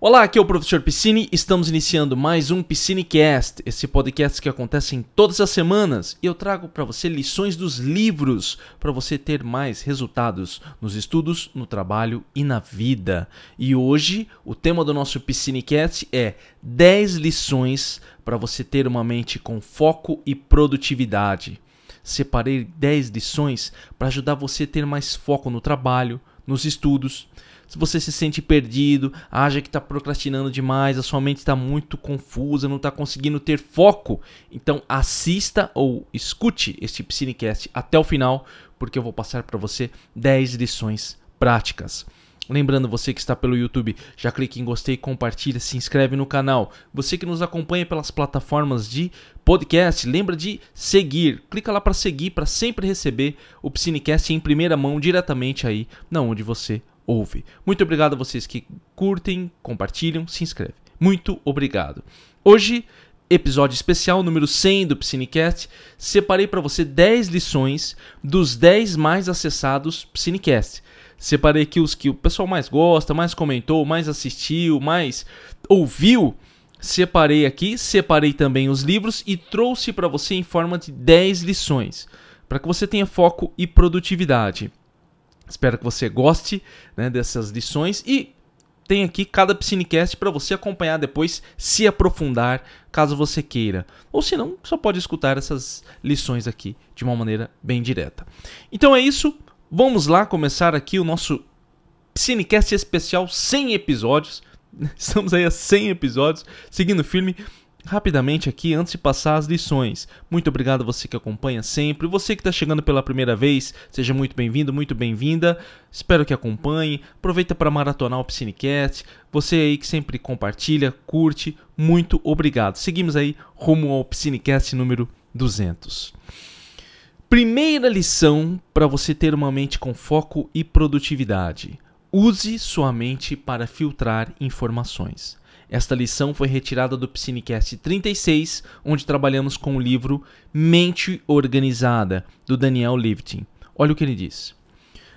Olá, aqui é o professor Piscine. Estamos iniciando mais um Piscinecast, esse podcast que acontece em todas as semanas e eu trago para você lições dos livros para você ter mais resultados nos estudos, no trabalho e na vida. E hoje o tema do nosso Piscinecast é 10 lições para você ter uma mente com foco e produtividade. Separei 10 lições para ajudar você a ter mais foco no trabalho, nos estudos se você se sente perdido, acha que está procrastinando demais, a sua mente está muito confusa, não está conseguindo ter foco, então assista ou escute este Psinecast até o final, porque eu vou passar para você 10 lições práticas. Lembrando, você que está pelo YouTube, já clique em gostei, compartilha, se inscreve no canal. Você que nos acompanha pelas plataformas de podcast, lembra de seguir. Clica lá para seguir, para sempre receber o Psinecast em primeira mão, diretamente aí, na onde você ouve. Muito obrigado a vocês que curtem, compartilham, se inscrevem. Muito obrigado. Hoje, episódio especial número 100 do Psinecast, separei para você 10 lições dos 10 mais acessados Psinecast. Separei aqui os que o pessoal mais gosta, mais comentou, mais assistiu, mais ouviu. Separei aqui, separei também os livros e trouxe para você em forma de 10 lições, para que você tenha foco e produtividade. Espero que você goste né, dessas lições e tem aqui cada Piscinecast para você acompanhar depois, se aprofundar, caso você queira. Ou se não, só pode escutar essas lições aqui de uma maneira bem direta. Então é isso, vamos lá começar aqui o nosso Piscinecast especial 100 episódios. Estamos aí a 100 episódios, seguindo firme. Rapidamente aqui, antes de passar as lições. Muito obrigado a você que acompanha sempre. Você que está chegando pela primeira vez, seja muito bem-vindo, muito bem-vinda. Espero que acompanhe. Aproveita para maratonar o Piscinecast. Você aí que sempre compartilha, curte, muito obrigado. Seguimos aí rumo ao Piscinecast número 200. Primeira lição para você ter uma mente com foco e produtividade. Use sua mente para filtrar informações. Esta lição foi retirada do Psinecast 36, onde trabalhamos com o livro Mente Organizada, do Daniel Lifting. Olha o que ele diz.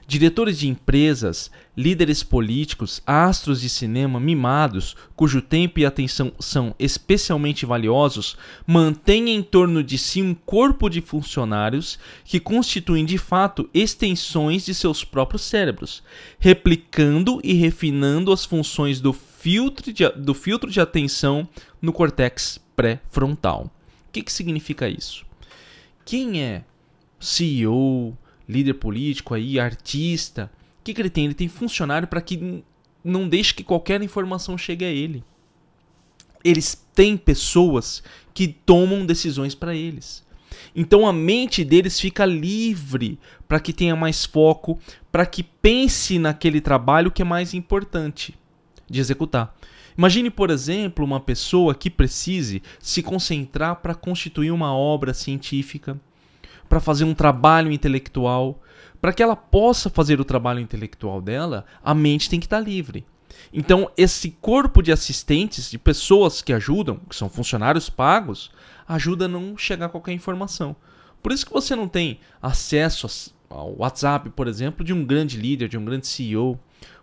Diretores de empresas, líderes políticos, astros de cinema mimados, cujo tempo e atenção são especialmente valiosos, mantêm em torno de si um corpo de funcionários que constituem de fato extensões de seus próprios cérebros, replicando e refinando as funções do filtro de, do filtro de atenção no córtex pré-frontal. O que, que significa isso? Quem é CEO, líder político aí, artista, o que, que ele tem? Ele tem funcionário para que não deixe que qualquer informação chegue a ele. Eles têm pessoas que tomam decisões para eles. Então a mente deles fica livre para que tenha mais foco, para que pense naquele trabalho que é mais importante de executar. Imagine, por exemplo, uma pessoa que precise se concentrar para constituir uma obra científica para fazer um trabalho intelectual. Para que ela possa fazer o trabalho intelectual dela, a mente tem que estar tá livre. Então, esse corpo de assistentes, de pessoas que ajudam, que são funcionários pagos, ajuda a não chegar a qualquer informação. Por isso que você não tem acesso ao WhatsApp, por exemplo, de um grande líder, de um grande CEO.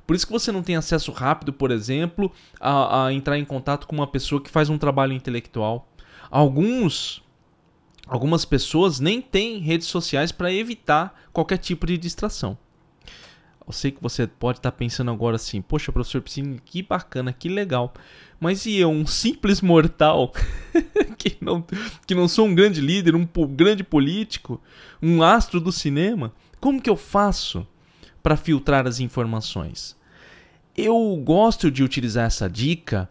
Por isso que você não tem acesso rápido, por exemplo, a, a entrar em contato com uma pessoa que faz um trabalho intelectual. Alguns algumas pessoas nem têm redes sociais para evitar qualquer tipo de distração. Eu sei que você pode estar tá pensando agora assim, poxa, professor Piscine, que bacana, que legal. Mas e eu, um simples mortal, que, não, que não sou um grande líder, um grande político, um astro do cinema, como que eu faço para filtrar as informações? Eu gosto de utilizar essa dica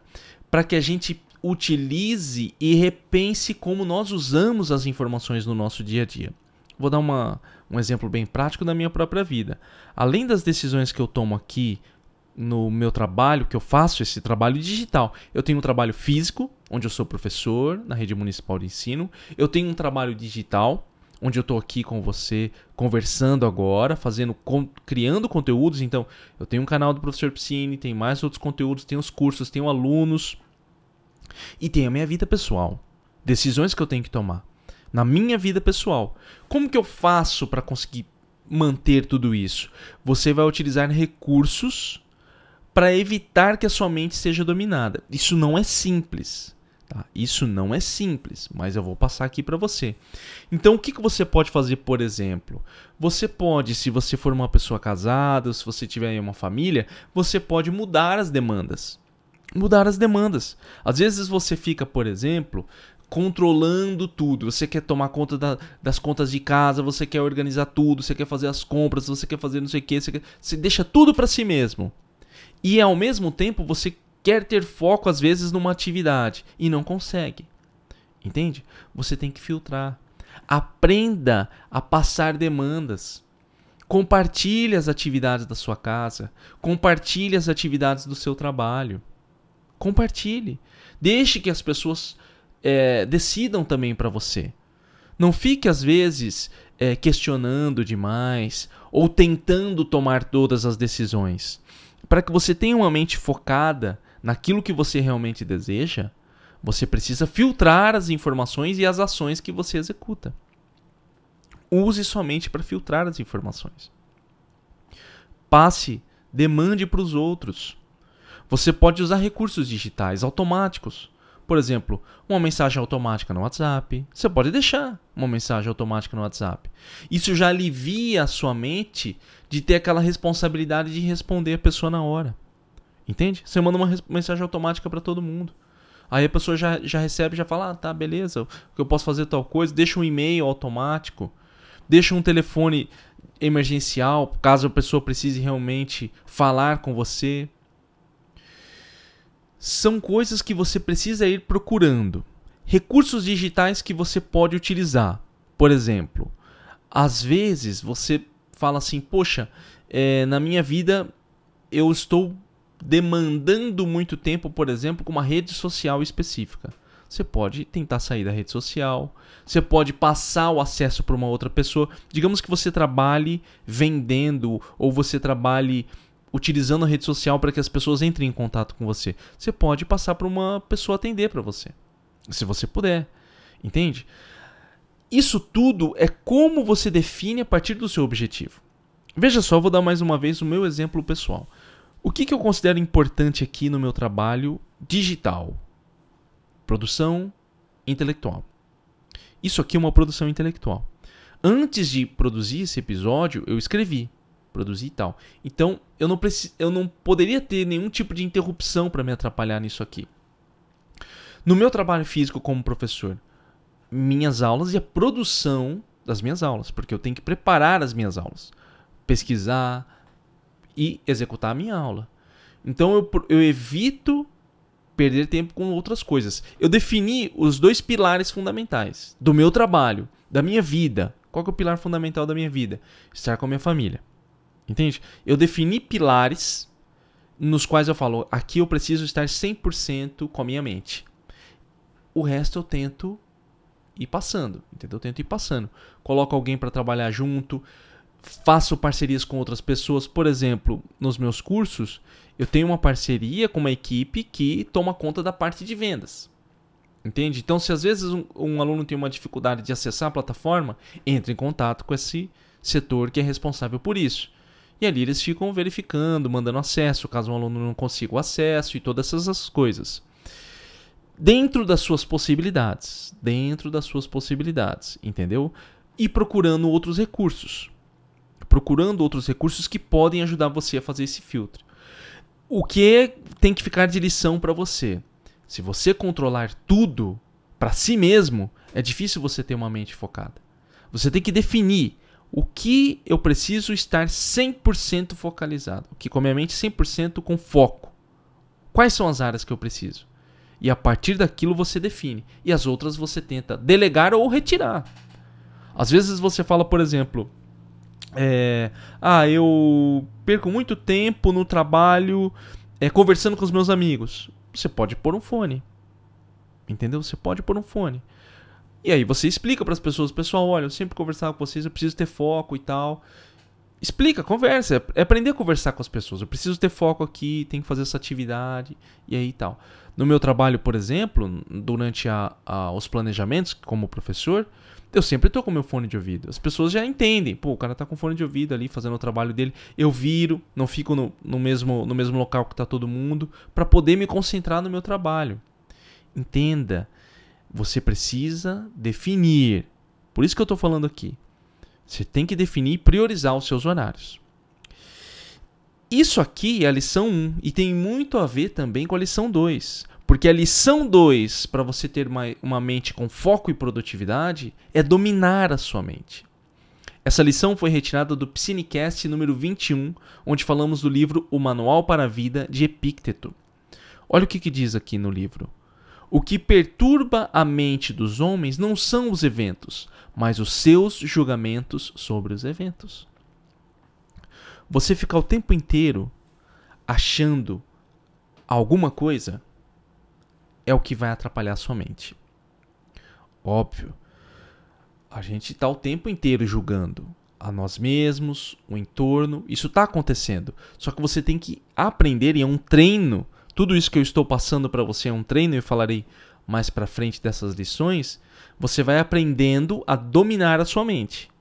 para que a gente utilize e repense como nós usamos as informações no nosso dia a dia. Vou dar uma, um exemplo bem prático da minha própria vida. Além das decisões que eu tomo aqui no meu trabalho, que eu faço esse trabalho digital, eu tenho um trabalho físico, onde eu sou professor na rede municipal de ensino, eu tenho um trabalho digital, onde eu estou aqui com você conversando agora, fazendo, criando conteúdos. Então, eu tenho um canal do Professor Piscine, tem mais outros conteúdos, tenho os cursos, tenho alunos. E tem a minha vida pessoal. Decisões que eu tenho que tomar. Na minha vida pessoal. Como que eu faço para conseguir manter tudo isso? Você vai utilizar recursos para evitar que a sua mente seja dominada. Isso não é simples. Tá? Isso não é simples, mas eu vou passar aqui para você. Então, o que, que você pode fazer, por exemplo? Você pode, se você for uma pessoa casada, se você tiver uma família, você pode mudar as demandas. Mudar as demandas. Às vezes você fica, por exemplo, controlando tudo. Você quer tomar conta da, das contas de casa, você quer organizar tudo, você quer fazer as compras, você quer fazer não sei o que, você, quer... você deixa tudo para si mesmo. E ao mesmo tempo você quer ter foco às vezes numa atividade e não consegue. Entende? Você tem que filtrar. Aprenda a passar demandas. Compartilhe as atividades da sua casa. Compartilhe as atividades do seu trabalho. Compartilhe. Deixe que as pessoas é, decidam também para você. Não fique, às vezes, é, questionando demais ou tentando tomar todas as decisões. Para que você tenha uma mente focada naquilo que você realmente deseja, você precisa filtrar as informações e as ações que você executa. Use somente para filtrar as informações. Passe, demande para os outros. Você pode usar recursos digitais automáticos. Por exemplo, uma mensagem automática no WhatsApp. Você pode deixar uma mensagem automática no WhatsApp. Isso já alivia a sua mente de ter aquela responsabilidade de responder a pessoa na hora. Entende? Você manda uma mensagem automática para todo mundo. Aí a pessoa já, já recebe, já fala, ah, tá, beleza, eu posso fazer tal coisa, deixa um e-mail automático, deixa um telefone emergencial, caso a pessoa precise realmente falar com você. São coisas que você precisa ir procurando. Recursos digitais que você pode utilizar. Por exemplo, às vezes você fala assim, poxa, é, na minha vida eu estou demandando muito tempo, por exemplo, com uma rede social específica. Você pode tentar sair da rede social, você pode passar o acesso para uma outra pessoa. Digamos que você trabalhe vendendo ou você trabalhe utilizando a rede social para que as pessoas entrem em contato com você. Você pode passar para uma pessoa atender para você, se você puder. Entende? Isso tudo é como você define a partir do seu objetivo. Veja só, vou dar mais uma vez o meu exemplo pessoal. O que, que eu considero importante aqui no meu trabalho digital? Produção intelectual. Isso aqui é uma produção intelectual. Antes de produzir esse episódio, eu escrevi, produzi e tal. Então, eu não, preci eu não poderia ter nenhum tipo de interrupção para me atrapalhar nisso aqui. No meu trabalho físico como professor, minhas aulas e a produção das minhas aulas, porque eu tenho que preparar as minhas aulas, pesquisar, e executar a minha aula. Então eu, eu evito perder tempo com outras coisas. Eu defini os dois pilares fundamentais do meu trabalho, da minha vida. Qual é o pilar fundamental da minha vida? Estar com a minha família. Entende? Eu defini pilares nos quais eu falo, aqui eu preciso estar 100% com a minha mente. O resto eu tento ir passando, entendeu? Eu tento ir passando. Coloco alguém para trabalhar junto, faço parcerias com outras pessoas. Por exemplo, nos meus cursos, eu tenho uma parceria com uma equipe que toma conta da parte de vendas. Entende? Então, se às vezes um, um, aluno tem uma dificuldade de acessar a plataforma, entre em contato com esse setor que é responsável por isso. E ali eles ficam verificando, mandando acesso, caso um aluno não consiga o acesso e todas essas coisas. Dentro das suas possibilidades. Dentro das suas possibilidades, entendeu? E procurando outros recursos procurando outros recursos que podem ajudar você a fazer esse filtro. O que tem que ficar de lição para você? Se você controlar tudo para si mesmo, é difícil você ter uma mente focada. Você tem que definir o que eu preciso estar 100% focalizado, o que com a minha mente 100% com foco. Quais são as áreas que eu preciso? E a partir daquilo você define. E as outras você tenta delegar ou retirar. Às vezes você fala, por exemplo, é, ah, eu perco muito tempo no trabalho é, conversando com os meus amigos. Você pode pôr um fone. Entendeu? Você pode pôr um fone. E aí você explica para as pessoas, pessoal, olha, eu sempre conversava com vocês, eu preciso ter foco e tal. explica, conversa. É aprender a conversar com as pessoas. Eu preciso ter foco aqui, tenho que fazer essa atividade e aí tal. No meu trabalho, por exemplo, durante a, a, os planejamentos como professor, eu sempre tô com meu fone de ouvido. As pessoas já entendem. Pô, o cara tá com fone de ouvido ali fazendo o trabalho dele. Eu viro, não fico no, no mesmo, no mesmo local que tá todo mundo, para poder me concentrar no meu trabalho. Entenda, você precisa definir. Por isso que eu tô falando aqui. Você tem que definir e priorizar os seus horários. Isso aqui é a lição 1 e tem muito a ver também com a lição 2. Porque a lição 2 para você ter uma, uma mente com foco e produtividade é dominar a sua mente. Essa lição foi retirada do Psinecast número 21, onde falamos do livro O Manual para a Vida de Epícteto. Olha o que, que diz aqui no livro. O que perturba a mente dos homens não são os eventos, mas os seus julgamentos sobre os eventos. Você ficar o tempo inteiro achando alguma coisa é o que vai atrapalhar a sua mente. Óbvio, a gente está o tempo inteiro julgando a nós mesmos, o entorno, isso está acontecendo. Só que você tem que aprender e é um treino. Tudo isso que eu estou passando para você é um treino eu falarei mais para frente dessas lições. Você vai aprendendo a dominar a sua mente.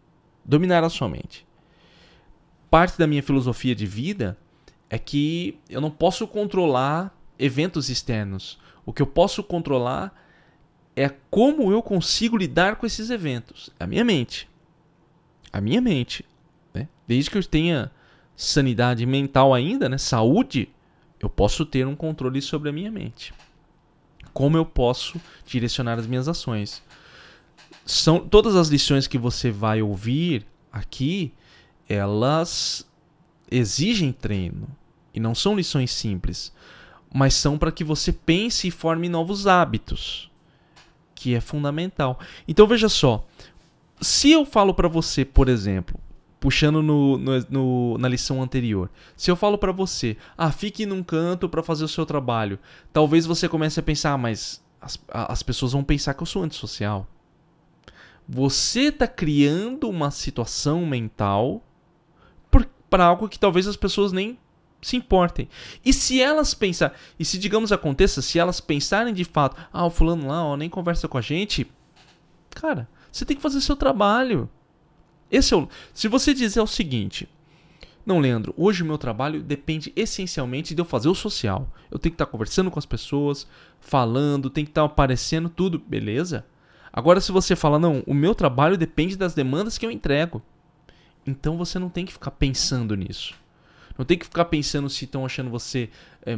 Dominar a sua mente parte da minha filosofia de vida é que eu não posso controlar eventos externos. O que eu posso controlar é como eu consigo lidar com esses eventos. A minha mente. A minha mente. Né? Desde que eu tenha sanidade mental ainda, né? saúde, eu posso ter um controle sobre a minha mente. Como eu posso direcionar as minhas ações. São todas as lições que você vai ouvir aqui elas exigem treino e não são lições simples, mas são para que você pense e forme novos hábitos, que é fundamental. Então veja só, se eu falo para você, por exemplo, puxando no, no, no, na lição anterior, se eu falo para você, ah, fique num canto para fazer o seu trabalho, talvez você comece a pensar, ah, mas as, as pessoas vão pensar que eu sou antissocial. Você está criando uma situação mental para algo que talvez as pessoas nem se importem. E se elas pensar, e se digamos aconteça, se elas pensarem de fato, ah, o fulano lá, ó, nem conversa com a gente, cara, você tem que fazer seu trabalho. Esse é o, se você dizer o seguinte, não, Leandro, hoje o meu trabalho depende essencialmente de eu fazer o social. Eu tenho que estar conversando com as pessoas, falando, tem que estar aparecendo tudo, beleza? Agora se você fala, não, o meu trabalho depende das demandas que eu entrego. Então você não tem que ficar pensando nisso. Não tem que ficar pensando se estão achando você é,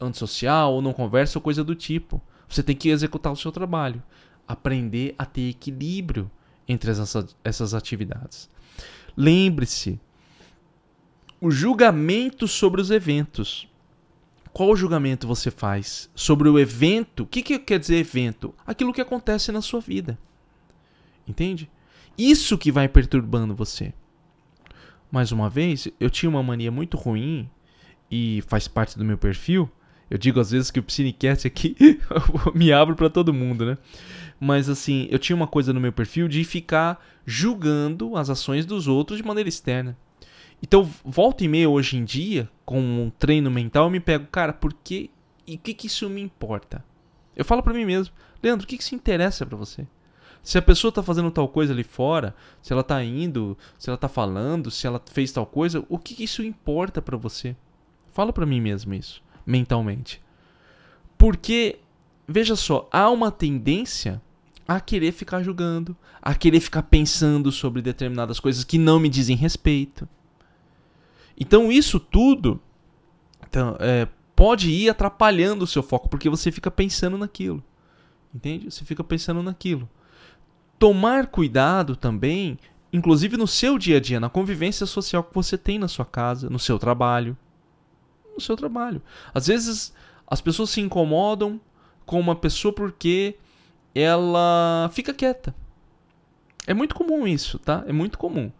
antissocial ou não conversa ou coisa do tipo. Você tem que executar o seu trabalho. Aprender a ter equilíbrio entre essas, atividades. Lembre-se, o julgamento sobre os eventos. Qual julgamento você faz sobre o evento? O que, que quer dizer evento? Aquilo que acontece na sua vida. Entende? Isso que vai perturbando você mais uma vez, eu tinha uma mania muito ruim e faz parte do meu perfil. Eu digo às vezes que o Psinecast aqui me abre para todo mundo, né? Mas assim, eu tinha uma coisa no meu perfil de ficar julgando as ações dos outros de maneira externa. Então, volta e meia hoje em dia, com um treino mental, eu me pego, cara, por que e o que, que isso me importa? Eu falo para mim mesmo, Leandro, o que, que interessa para você? Se a pessoa está fazendo tal coisa ali fora, se ela está indo, se ela está falando, se ela fez tal coisa, o que, isso importa para você? Fala para mim mesmo isso, mentalmente. Porque, veja só, há uma tendência a querer ficar julgando, a querer ficar pensando sobre determinadas coisas que não me dizem respeito. Então, isso tudo então, é, pode ir atrapalhando o seu foco, porque você fica pensando naquilo. Entende? Você fica pensando naquilo tomar cuidado também, inclusive no seu dia a dia, na convivência social que você tem na sua casa, no seu trabalho. No seu trabalho. Às vezes as pessoas se incomodam com uma pessoa porque ela fica quieta. É muito comum isso, tá? É muito comum.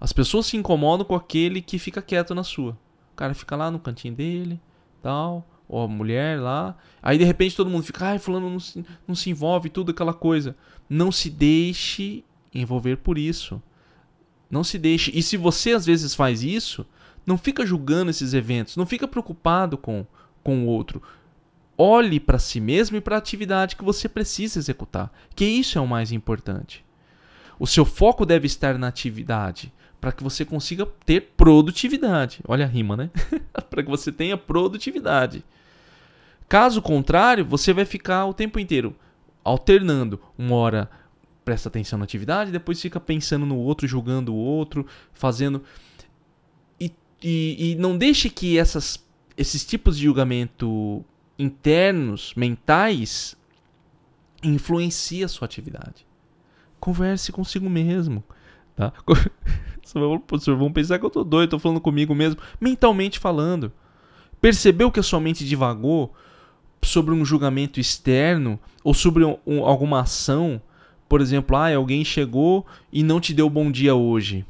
As pessoas se incomodam com aquele que fica quieto na sua. O cara fica lá no cantinho dele, tal ou a mulher lá. Aí de repente todo mundo fica, ai, fulano não se, não se envolve, tudo aquela coisa. Não se deixe envolver por isso. Não se deixe. E se você às vezes faz isso, não fica julgando esses eventos, não fica preocupado com, com o outro. Olhe para si mesmo e para a atividade que você precisa executar, que isso é o mais importante. O seu foco deve estar na atividade, para que você consiga ter produtividade. Olha a rima, né? para que você tenha produtividade. Caso contrário, você vai ficar o tempo inteiro alternando. Uma hora presta atenção na atividade, depois fica pensando no outro, julgando o outro, fazendo. E, e, e não deixe que essas, esses tipos de julgamento internos, mentais, influenciem a sua atividade. Converse consigo mesmo. Tá? Vão pensar que eu tô doido, tô falando comigo mesmo, mentalmente falando. Percebeu que a sua mente divagou sobre um julgamento externo ou sobre um, um, alguma ação? Por exemplo, ah, alguém chegou e não te deu bom dia hoje.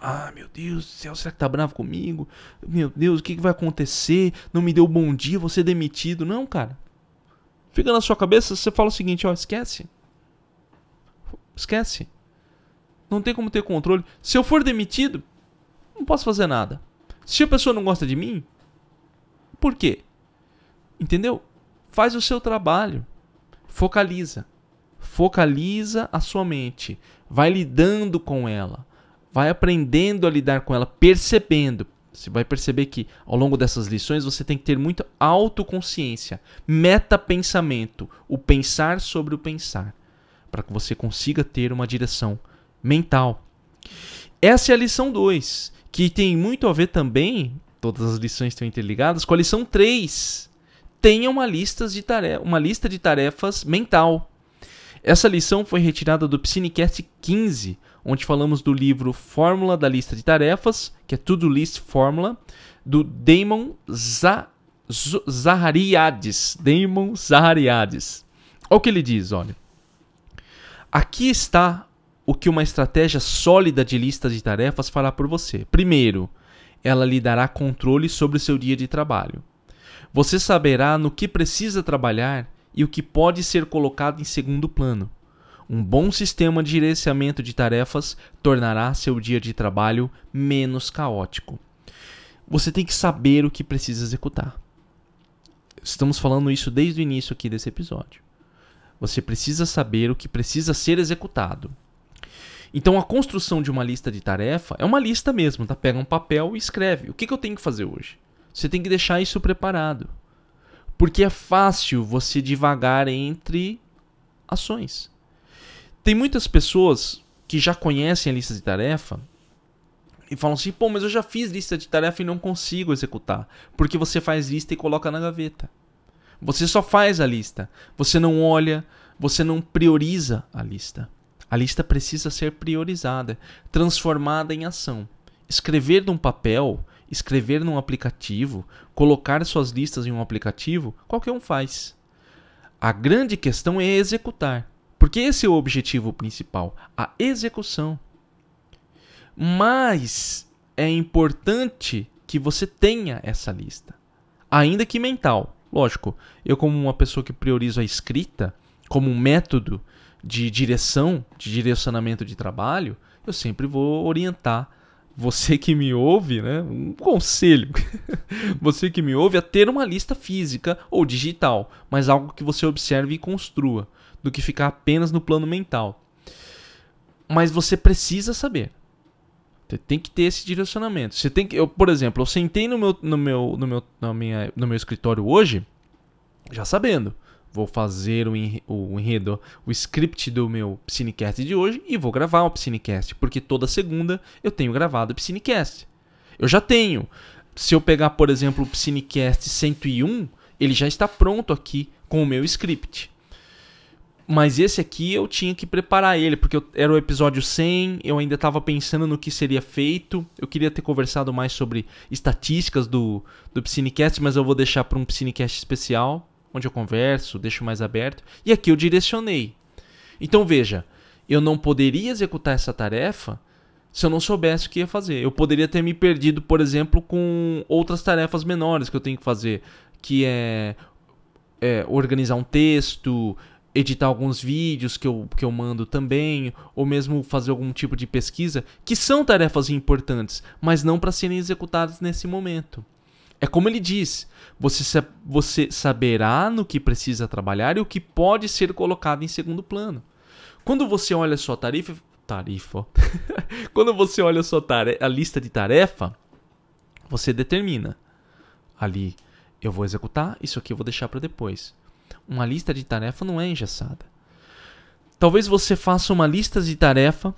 Ah, meu Deus do céu, será que tá bravo comigo? Meu Deus, o que, que vai acontecer? Não me deu bom dia, vou ser demitido. Não, cara. Fica na sua cabeça, você fala o seguinte, ó, esquece. Esquece. Não tem como ter controle. Se eu for demitido, não posso fazer nada. Se a pessoa não gosta de mim, por quê? Entendeu? Faz o seu trabalho. Focaliza. Focaliza a sua mente. Vai lidando com ela. Vai aprendendo a lidar com ela, percebendo. Você vai perceber que ao longo dessas lições você tem que ter muita autoconsciência, metapensamento, o pensar sobre o pensar, para que você consiga ter uma direção mental. Essa é a lição 2, que tem muito a ver também, todas as lições estão interligadas, com a lição 3. Tenha uma lista de, tarefa, uma lista de tarefas mental. Essa lição foi retirada do Psinecast 15, onde falamos do livro Fórmula da Lista de Tarefas, que é To-Do List Fórmula, do Damon Zahariades. Damon Zahariades. Olha o que ele diz, olha. Aqui está o que uma estratégia sólida de lista de tarefas fará por você. Primeiro, ela lhe dará controle sobre o seu dia de trabalho. Você saberá no que precisa trabalhar e o que pode ser colocado em segundo plano. Um bom sistema de gerenciamento de tarefas tornará seu dia de trabalho menos caótico. Você tem que saber o que precisa executar. Estamos falando isso desde o início aqui desse episódio. Você precisa saber o que precisa ser executado. Então a construção de uma lista de tarefa é uma lista mesmo, tá? Pega um papel e escreve. O que, que eu tenho que fazer hoje? Você tem que deixar isso preparado. Porque é fácil você divagar entre ações. Tem muitas pessoas que já conhecem a lista de tarefa e falam assim: pô, mas eu já fiz lista de tarefa e não consigo executar. Porque você faz lista e coloca na gaveta. Você só faz a lista. Você não olha, você não prioriza a lista. A lista precisa ser priorizada, transformada em ação. Escrever num papel, escrever num aplicativo, colocar suas listas em um aplicativo, qualquer um faz. A grande questão é executar, porque esse é o objetivo principal, a execução. Mas é importante que você tenha essa lista, ainda que mental. Lógico, eu como uma pessoa que priorizo a escrita como um método de direção, de direcionamento de trabalho, eu sempre vou orientar você que me ouve, né, um conselho. você que me ouve a ter uma lista física ou digital, mas algo que você observe e construa, do que ficar apenas no plano mental. Mas você precisa saber. Você tem que ter esse direcionamento. Você tem que, eu, por exemplo, eu sentei no meu, no meu, no meu, na minha, no meu escritório hoje, já sabendo vou fazer o, enredo, o script do meu Psinecast de hoje e vou gravar o Psinecast, porque toda segunda eu tenho gravado o Psinecast. Eu já tenho. Se eu pegar, por exemplo, o Psinecast 101, ele já está pronto aqui com o meu script. Mas esse aqui eu tinha que preparar ele, porque eu, era o episódio 100, eu ainda estava pensando no que seria feito. Eu queria ter conversado mais sobre estatísticas do, do Psinecast, mas eu vou deixar para um Psinecast especial onde eu converso, deixo mais aberto, e aqui eu direcionei. Então veja, eu não poderia executar essa tarefa se eu não soubesse o que ia fazer. Eu poderia ter me perdido, por exemplo, com outras tarefas menores que eu tenho que fazer, que é, é organizar um texto, editar alguns vídeos que eu, que eu mando também, ou mesmo fazer algum tipo de pesquisa, que são tarefas importantes, mas não para serem executadas nesse momento. É como ele diz: você, você saberá no que precisa trabalhar e o que pode ser colocado em segundo plano. Quando você olha a sua tarifa. Tarifa. Quando você olha a sua a lista de tarefa, você determina. Ali, eu vou executar, isso aqui eu vou deixar para depois. Uma lista de tarefa não é engessada. Talvez você faça uma lista de tarefa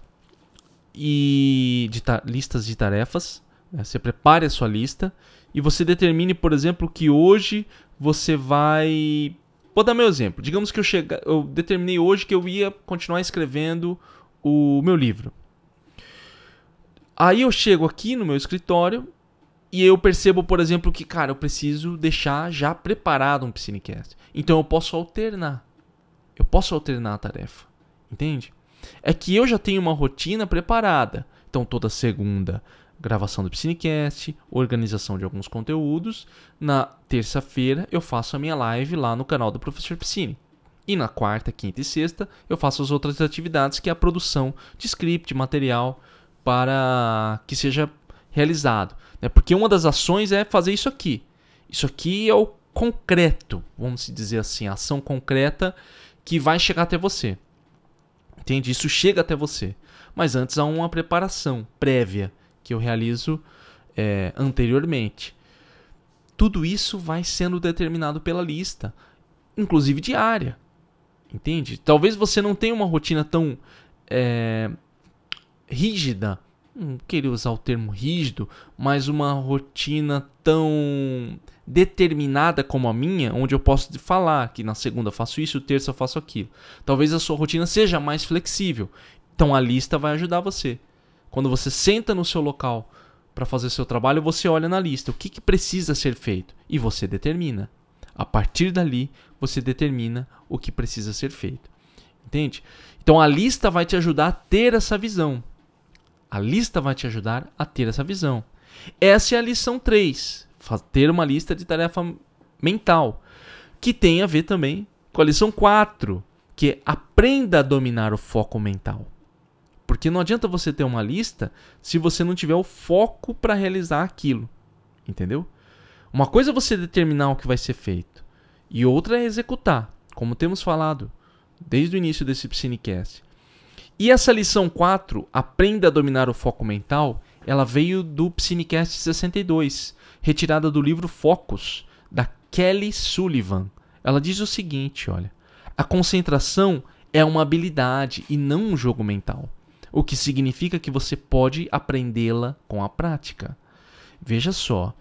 e de listas de tarefas. Né? Você prepare a sua lista e você determine, por exemplo, que hoje você vai. Vou dar meu exemplo. Digamos que eu, chega... eu determinei hoje que eu ia continuar escrevendo o meu livro. Aí eu chego aqui no meu escritório e eu percebo, por exemplo, que, cara, eu preciso deixar já preparado um Piscinecast. Então eu posso alternar. Eu posso alternar a tarefa. Entende? É que eu já tenho uma rotina preparada. Então toda segunda, gravação do Piscinecast, organização de alguns conteúdos. Na terça-feira eu faço a minha live lá no canal do Professor Piscine. E na quarta, quinta e sexta eu faço as outras atividades, que é a produção de script, material, para que seja realizado. Né? Porque uma das ações é fazer isso aqui. Isso aqui é o concreto, vamos dizer assim, a ação concreta que vai chegar até você. Entende? Isso chega até você. Mas antes há uma preparação prévia que eu realizo é, anteriormente. Tudo isso vai sendo determinado pela lista, inclusive diária. Entende? Talvez você não tenha uma rotina tão é, rígida não queria usar o termo rígido, mas uma rotina tão determinada como a minha, onde eu posso falar que na segunda faço isso, terça faço aquilo. Talvez a sua rotina seja mais flexível. Então a lista vai ajudar você. Quando você senta no seu local para fazer seu trabalho, você olha na lista o que, que precisa ser feito e você determina. A partir dali, você determina o que precisa ser feito. Entende? Então a lista vai te ajudar a ter essa visão. A lista vai te ajudar a ter essa visão. Essa é a lição 3. Ter uma lista de tarefa mental. Que tem a ver também com a lição 4, que é aprenda a dominar o foco mental. Porque não adianta você ter uma lista se você não tiver o foco para realizar aquilo. Entendeu? Uma coisa é você determinar o que vai ser feito, e outra é executar, como temos falado desde o início desse Psinecast. E essa lição 4, Aprenda a Dominar o Foco Mental, ela veio do Psinecast 62, retirada do livro Focus, da Kelly Sullivan. Ela diz o seguinte, olha: A concentração é uma habilidade e não um jogo mental, o que significa que você pode aprendê-la com a prática. Veja só,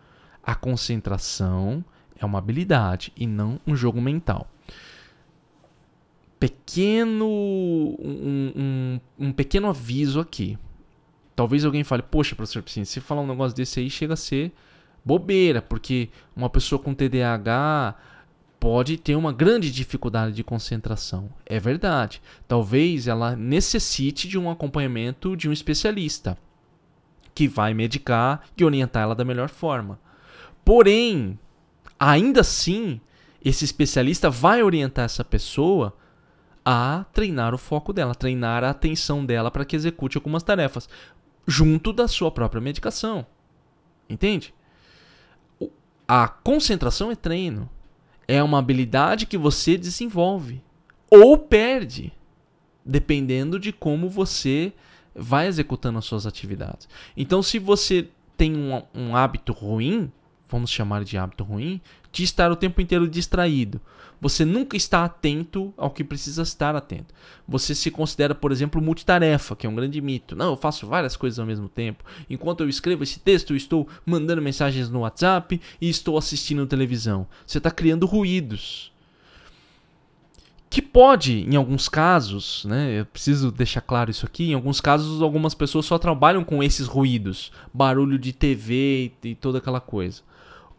a concentração é uma habilidade e não um jogo mental pequeno um, um, um, pequeno aviso aqui. Talvez alguém fale, poxa, professor Piscina, se falar um negócio desse aí chega a ser bobeira, porque uma pessoa com TDAH pode ter uma grande dificuldade de concentração. É verdade. Talvez ela necessite de um acompanhamento de um especialista que vai medicar e orientar ela da melhor forma. Porém, ainda assim, esse especialista vai orientar essa pessoa a treinar o foco dela, treinar a atenção dela para que execute algumas tarefas, junto da sua própria medicação. Entende? A concentração é treino. É uma habilidade que você desenvolve ou perde, dependendo de como você vai executando as suas atividades. Então, se você tem um, um hábito ruim, vamos chamar de hábito ruim, de estar o tempo inteiro distraído. Você nunca está atento ao que precisa estar atento. Você se considera, por exemplo, multitarefa, que é um grande mito. Não, eu faço várias coisas ao mesmo tempo. Enquanto eu escrevo esse texto, eu estou mandando mensagens no WhatsApp e estou assistindo televisão. Você está criando ruídos. Que pode, em alguns casos, né? Eu preciso deixar claro isso aqui. Em alguns casos, algumas pessoas só trabalham com esses ruídos, barulho de TV e toda aquela coisa.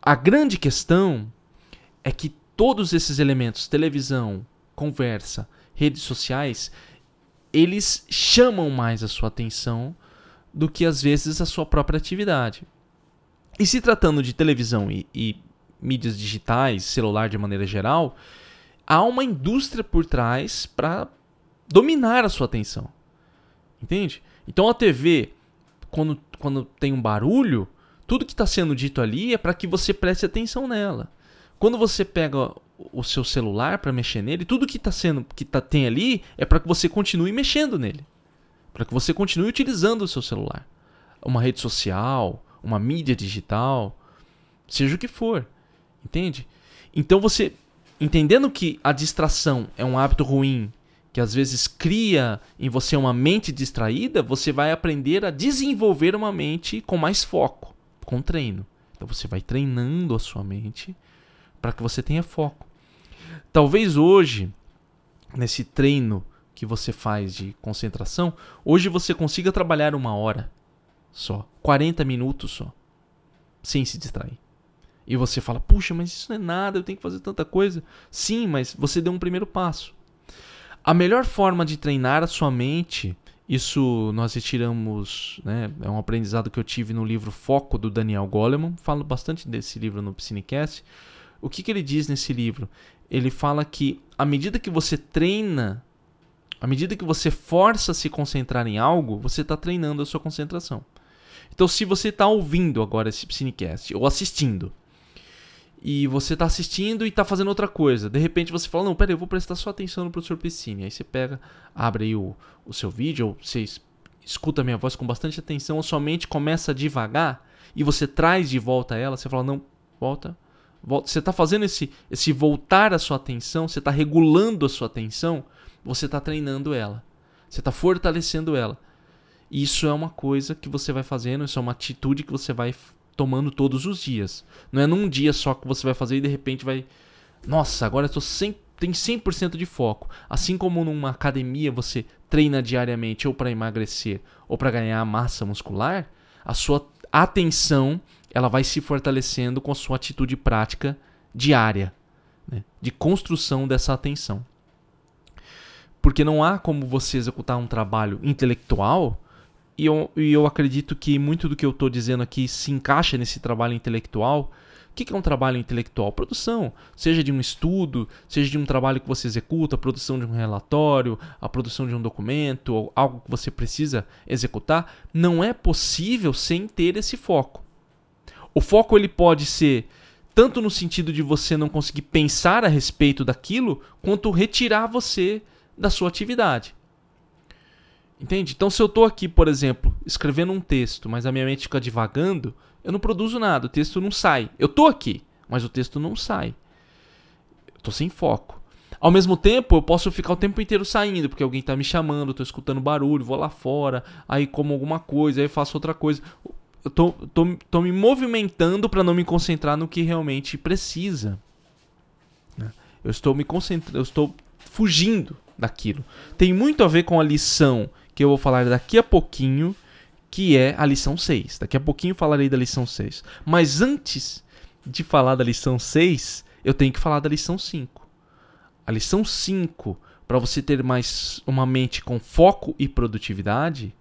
A grande questão é que todos esses elementos, televisão, conversa, redes sociais, eles chamam mais a sua atenção do que às vezes a sua própria atividade. E se tratando de televisão e, e mídias digitais, celular de maneira geral, há uma indústria por trás para dominar a sua atenção. Entende? Então a TV, quando, quando tem um barulho, tudo que está sendo dito ali é para que você preste atenção nela. Quando você pega o seu celular para mexer nele, tudo que está sendo que tá, tem ali é para que você continue mexendo nele, para que você continue utilizando o seu celular, uma rede social, uma mídia digital, seja o que for, entende? Então você entendendo que a distração é um hábito ruim que às vezes cria em você uma mente distraída, você vai aprender a desenvolver uma mente com mais foco, com treino. Então você vai treinando a sua mente para que você tenha foco. Talvez hoje, nesse treino que você faz de concentração, hoje você consiga trabalhar uma hora só, 40 minutos só, sem se distrair. E você fala, puxa, mas isso não é nada, eu tenho que fazer tanta coisa. Sim, mas você deu um primeiro passo. A melhor forma de treinar a sua mente, isso nós retiramos, né, é um aprendizado que eu tive no livro Foco do Daniel Goleman, falo bastante desse livro no Piscinecast. O que, que ele diz nesse livro? Ele fala que à medida que você treina, à medida que você força a se concentrar em algo, você está treinando a sua concentração. Então, se você está ouvindo agora esse Piscinecast ou assistindo, e você está assistindo e está fazendo outra coisa. De repente você fala, não, peraí, eu vou prestar só atenção no professor Piscine. Aí você pega, abre aí o, o seu vídeo, ou você escuta a minha voz com bastante atenção, ou somente começa devagar e você traz de volta ela, você fala, não, volta. Você está fazendo esse, esse voltar a sua atenção, você está regulando a sua atenção, você está treinando ela. Você está fortalecendo ela. Isso é uma coisa que você vai fazendo, isso é uma atitude que você vai tomando todos os dias. Não é num dia só que você vai fazer e de repente vai. Nossa, agora eu tô 100, tem 100% de foco. Assim como numa academia você treina diariamente ou para emagrecer ou para ganhar massa muscular, a sua atenção ela vai se fortalecendo com a sua atitude prática diária, né? de construção dessa atenção. Porque não há como você executar um trabalho intelectual e eu, e eu acredito que muito do que eu estou dizendo aqui se encaixa nesse trabalho intelectual. O que é um trabalho intelectual? Produção, seja de um estudo, seja de um trabalho que você executa, a produção de um relatório, a produção de um documento, ou algo que você precisa executar, não é possível sem ter esse foco. O foco ele pode ser tanto no sentido de você não conseguir pensar a respeito daquilo, quanto retirar você da sua atividade. Entende? Então, se eu estou aqui, por exemplo, escrevendo um texto, mas a minha mente fica divagando, eu não produzo nada, o texto não sai. Eu estou aqui, mas o texto não sai. Estou sem foco. Ao mesmo tempo, eu posso ficar o tempo inteiro saindo, porque alguém está me chamando, estou escutando barulho, vou lá fora, aí como alguma coisa, aí faço outra coisa. Eu tô, tô, tô me movimentando para não me concentrar no que realmente precisa. Né? Eu estou me concentrando, eu estou fugindo daquilo. Tem muito a ver com a lição que eu vou falar daqui a pouquinho, que é a lição 6. Daqui a pouquinho falarei da lição 6. Mas antes de falar da lição 6, eu tenho que falar da lição 5. A lição 5, para você ter mais uma mente com foco e produtividade,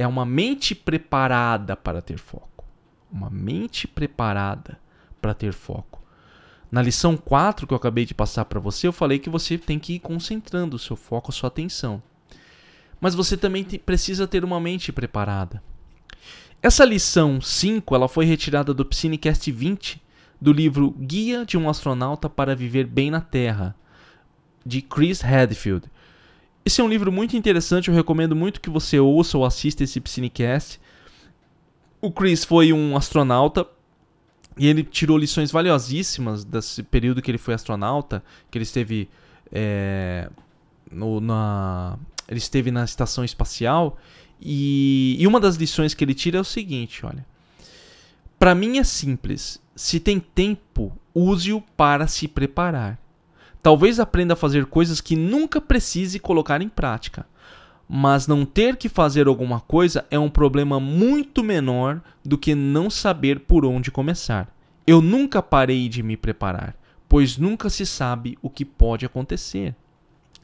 é uma mente preparada para ter foco. Uma mente preparada para ter foco. Na lição 4 que eu acabei de passar para você, eu falei que você tem que ir concentrando o seu foco, a sua atenção mas você também precisa ter uma mente preparada. Essa lição 5 ela foi retirada do Psinecast 20 do livro Guia de um Astronauta para Viver Bem na Terra, de Chris Hadfield. Esse é um livro muito interessante, eu recomendo muito que você ouça ou assista esse Psinecast. O Chris foi um astronauta e ele tirou lições valiosíssimas desse período que ele foi astronauta, que ele esteve é, no, na, ele esteve na estação espacial e, e uma das lições que ele tira é o seguinte, olha. Para mim é simples. Se tem tempo, use-o para se preparar. Talvez aprenda a fazer coisas que nunca precise colocar em prática. Mas não ter que fazer alguma coisa é um problema muito menor do que não saber por onde começar. Eu nunca parei de me preparar, pois nunca se sabe o que pode acontecer.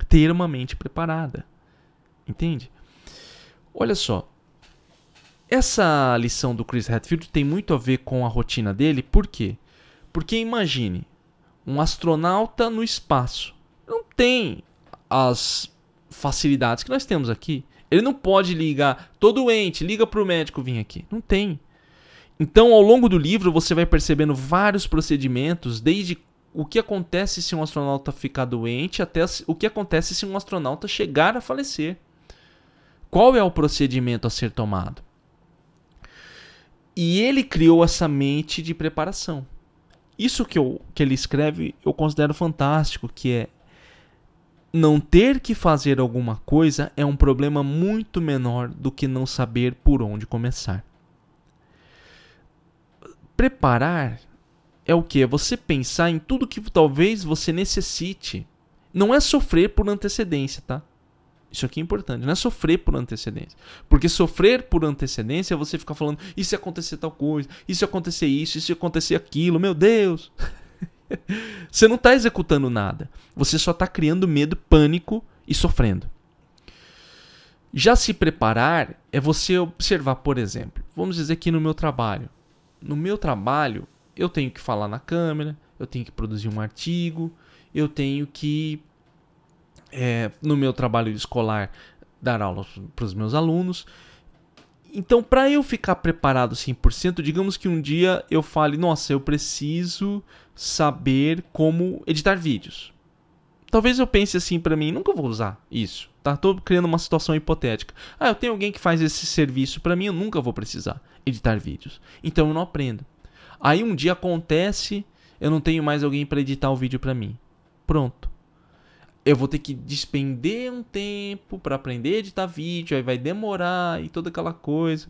Ter uma mente preparada. Entende? Olha só. Essa lição do Chris Hadfield tem muito a ver com a rotina dele, por quê? Porque imagine um astronauta no espaço. tem as facilidades que nós temos aqui. Ele não pode ligar, tô doente, liga pro médico vir aqui. Não tem. Então, ao longo do livro, você vai percebendo vários procedimentos, desde o que acontece se um astronauta ficar doente até o que acontece se um astronauta chegar a falecer. Qual é o procedimento a ser tomado? E ele criou essa mente de preparação. Isso que, eu, que ele escreve eu considero fantástico, que é não ter que fazer alguma coisa é um problema muito menor do que não saber por onde começar. Preparar é o que? É você pensar em tudo que talvez você necessite. Não é sofrer por antecedência, tá? Isso aqui é importante, não é sofrer por antecedência. Porque sofrer por antecedência é você ficar falando, e se acontecer tal coisa, e se acontecer isso, e se acontecer aquilo, meu Deus. você não está executando nada. Você só está criando medo, pânico e sofrendo. Já se preparar é você observar, por exemplo, vamos dizer que no meu trabalho. No meu trabalho, eu tenho que falar na câmera, eu tenho que produzir um artigo, eu tenho que, é, no meu trabalho escolar, dar aula para os meus alunos. Então, para eu ficar preparado 100%, digamos que um dia eu fale: nossa, eu preciso saber como editar vídeos. Talvez eu pense assim para mim, nunca vou usar isso, tá? Tô criando uma situação hipotética. Ah, eu tenho alguém que faz esse serviço para mim, eu nunca vou precisar editar vídeos. Então eu não aprendo. Aí um dia acontece, eu não tenho mais alguém para editar o vídeo para mim. Pronto. Eu vou ter que despender um tempo para aprender a editar vídeo, aí vai demorar e toda aquela coisa.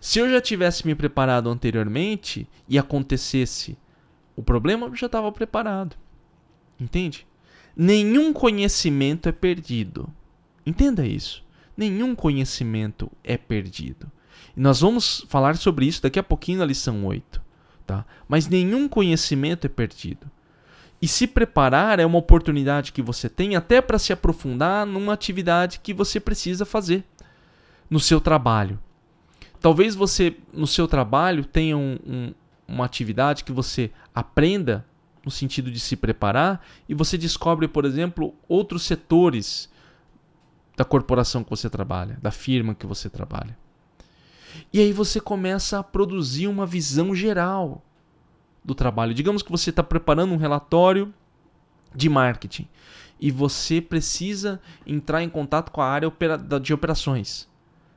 Se eu já tivesse me preparado anteriormente e acontecesse o problema eu já estava preparado. Entende? Nenhum conhecimento é perdido. Entenda isso. Nenhum conhecimento é perdido. E nós vamos falar sobre isso daqui a pouquinho na lição 8. Tá? Mas nenhum conhecimento é perdido. E se preparar é uma oportunidade que você tem até para se aprofundar numa atividade que você precisa fazer no seu trabalho. Talvez você, no seu trabalho, tenha um, um, uma atividade que você aprenda no sentido de se preparar e você descobre, por exemplo, outros setores da corporação que você trabalha, da firma que você trabalha. E aí você começa a produzir uma visão geral do trabalho. Digamos que você está preparando um relatório de marketing e você precisa entrar em contato com a área de operações.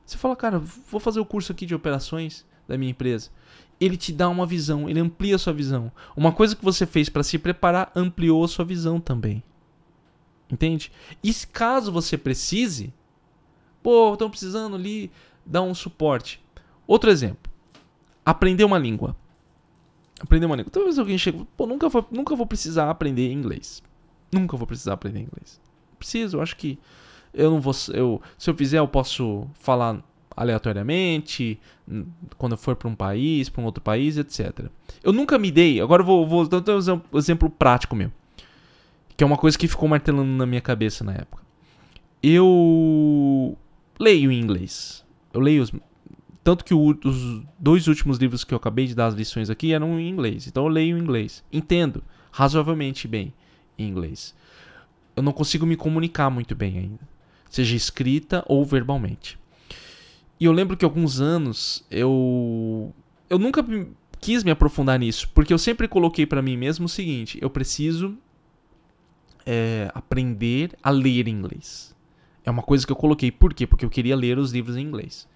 Você fala, cara, vou fazer o curso aqui de operações da minha empresa ele te dá uma visão, ele amplia a sua visão. Uma coisa que você fez para se preparar ampliou a sua visão também. Entende? E caso você precise, pô, estão precisando ali dar um suporte. Outro exemplo. Aprender uma língua. Aprender uma língua. Talvez alguém chegue, pô, nunca vou, nunca vou precisar aprender inglês. Nunca vou precisar aprender inglês. Preciso, acho que eu não vou eu se eu fizer eu posso falar aleatoriamente, quando eu for para um país, para um outro país, etc. Eu nunca me dei, agora eu vou, vou dar um exemplo prático meu, que é uma coisa que ficou martelando na minha cabeça na época. Eu leio em inglês. Eu leio os, tanto que o, os dois últimos livros que eu acabei de dar as lições aqui eram em inglês. Então eu leio em inglês. Entendo razoavelmente bem em inglês. Eu não consigo me comunicar muito bem ainda, seja escrita ou verbalmente. E eu lembro que alguns anos eu eu nunca quis me aprofundar nisso, porque eu sempre coloquei para mim mesmo o seguinte: eu preciso é, aprender a ler inglês. É uma coisa que eu coloquei. Por quê? Porque eu queria ler os livros em inglês.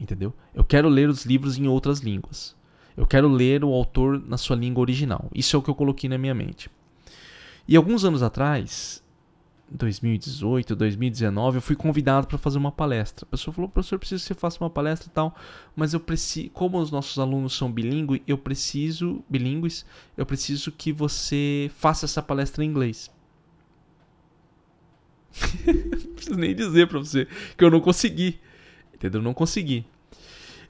Entendeu? Eu quero ler os livros em outras línguas. Eu quero ler o autor na sua língua original. Isso é o que eu coloquei na minha mente. E alguns anos atrás, 2018, 2019, eu fui convidado para fazer uma palestra. A pessoa falou: professor, preciso que você faça uma palestra e tal, mas eu preciso, como os nossos alunos são bilíngues, eu preciso, bilíngues, eu preciso que você faça essa palestra em inglês. não preciso nem dizer para você que eu não consegui. Entendeu? Não consegui.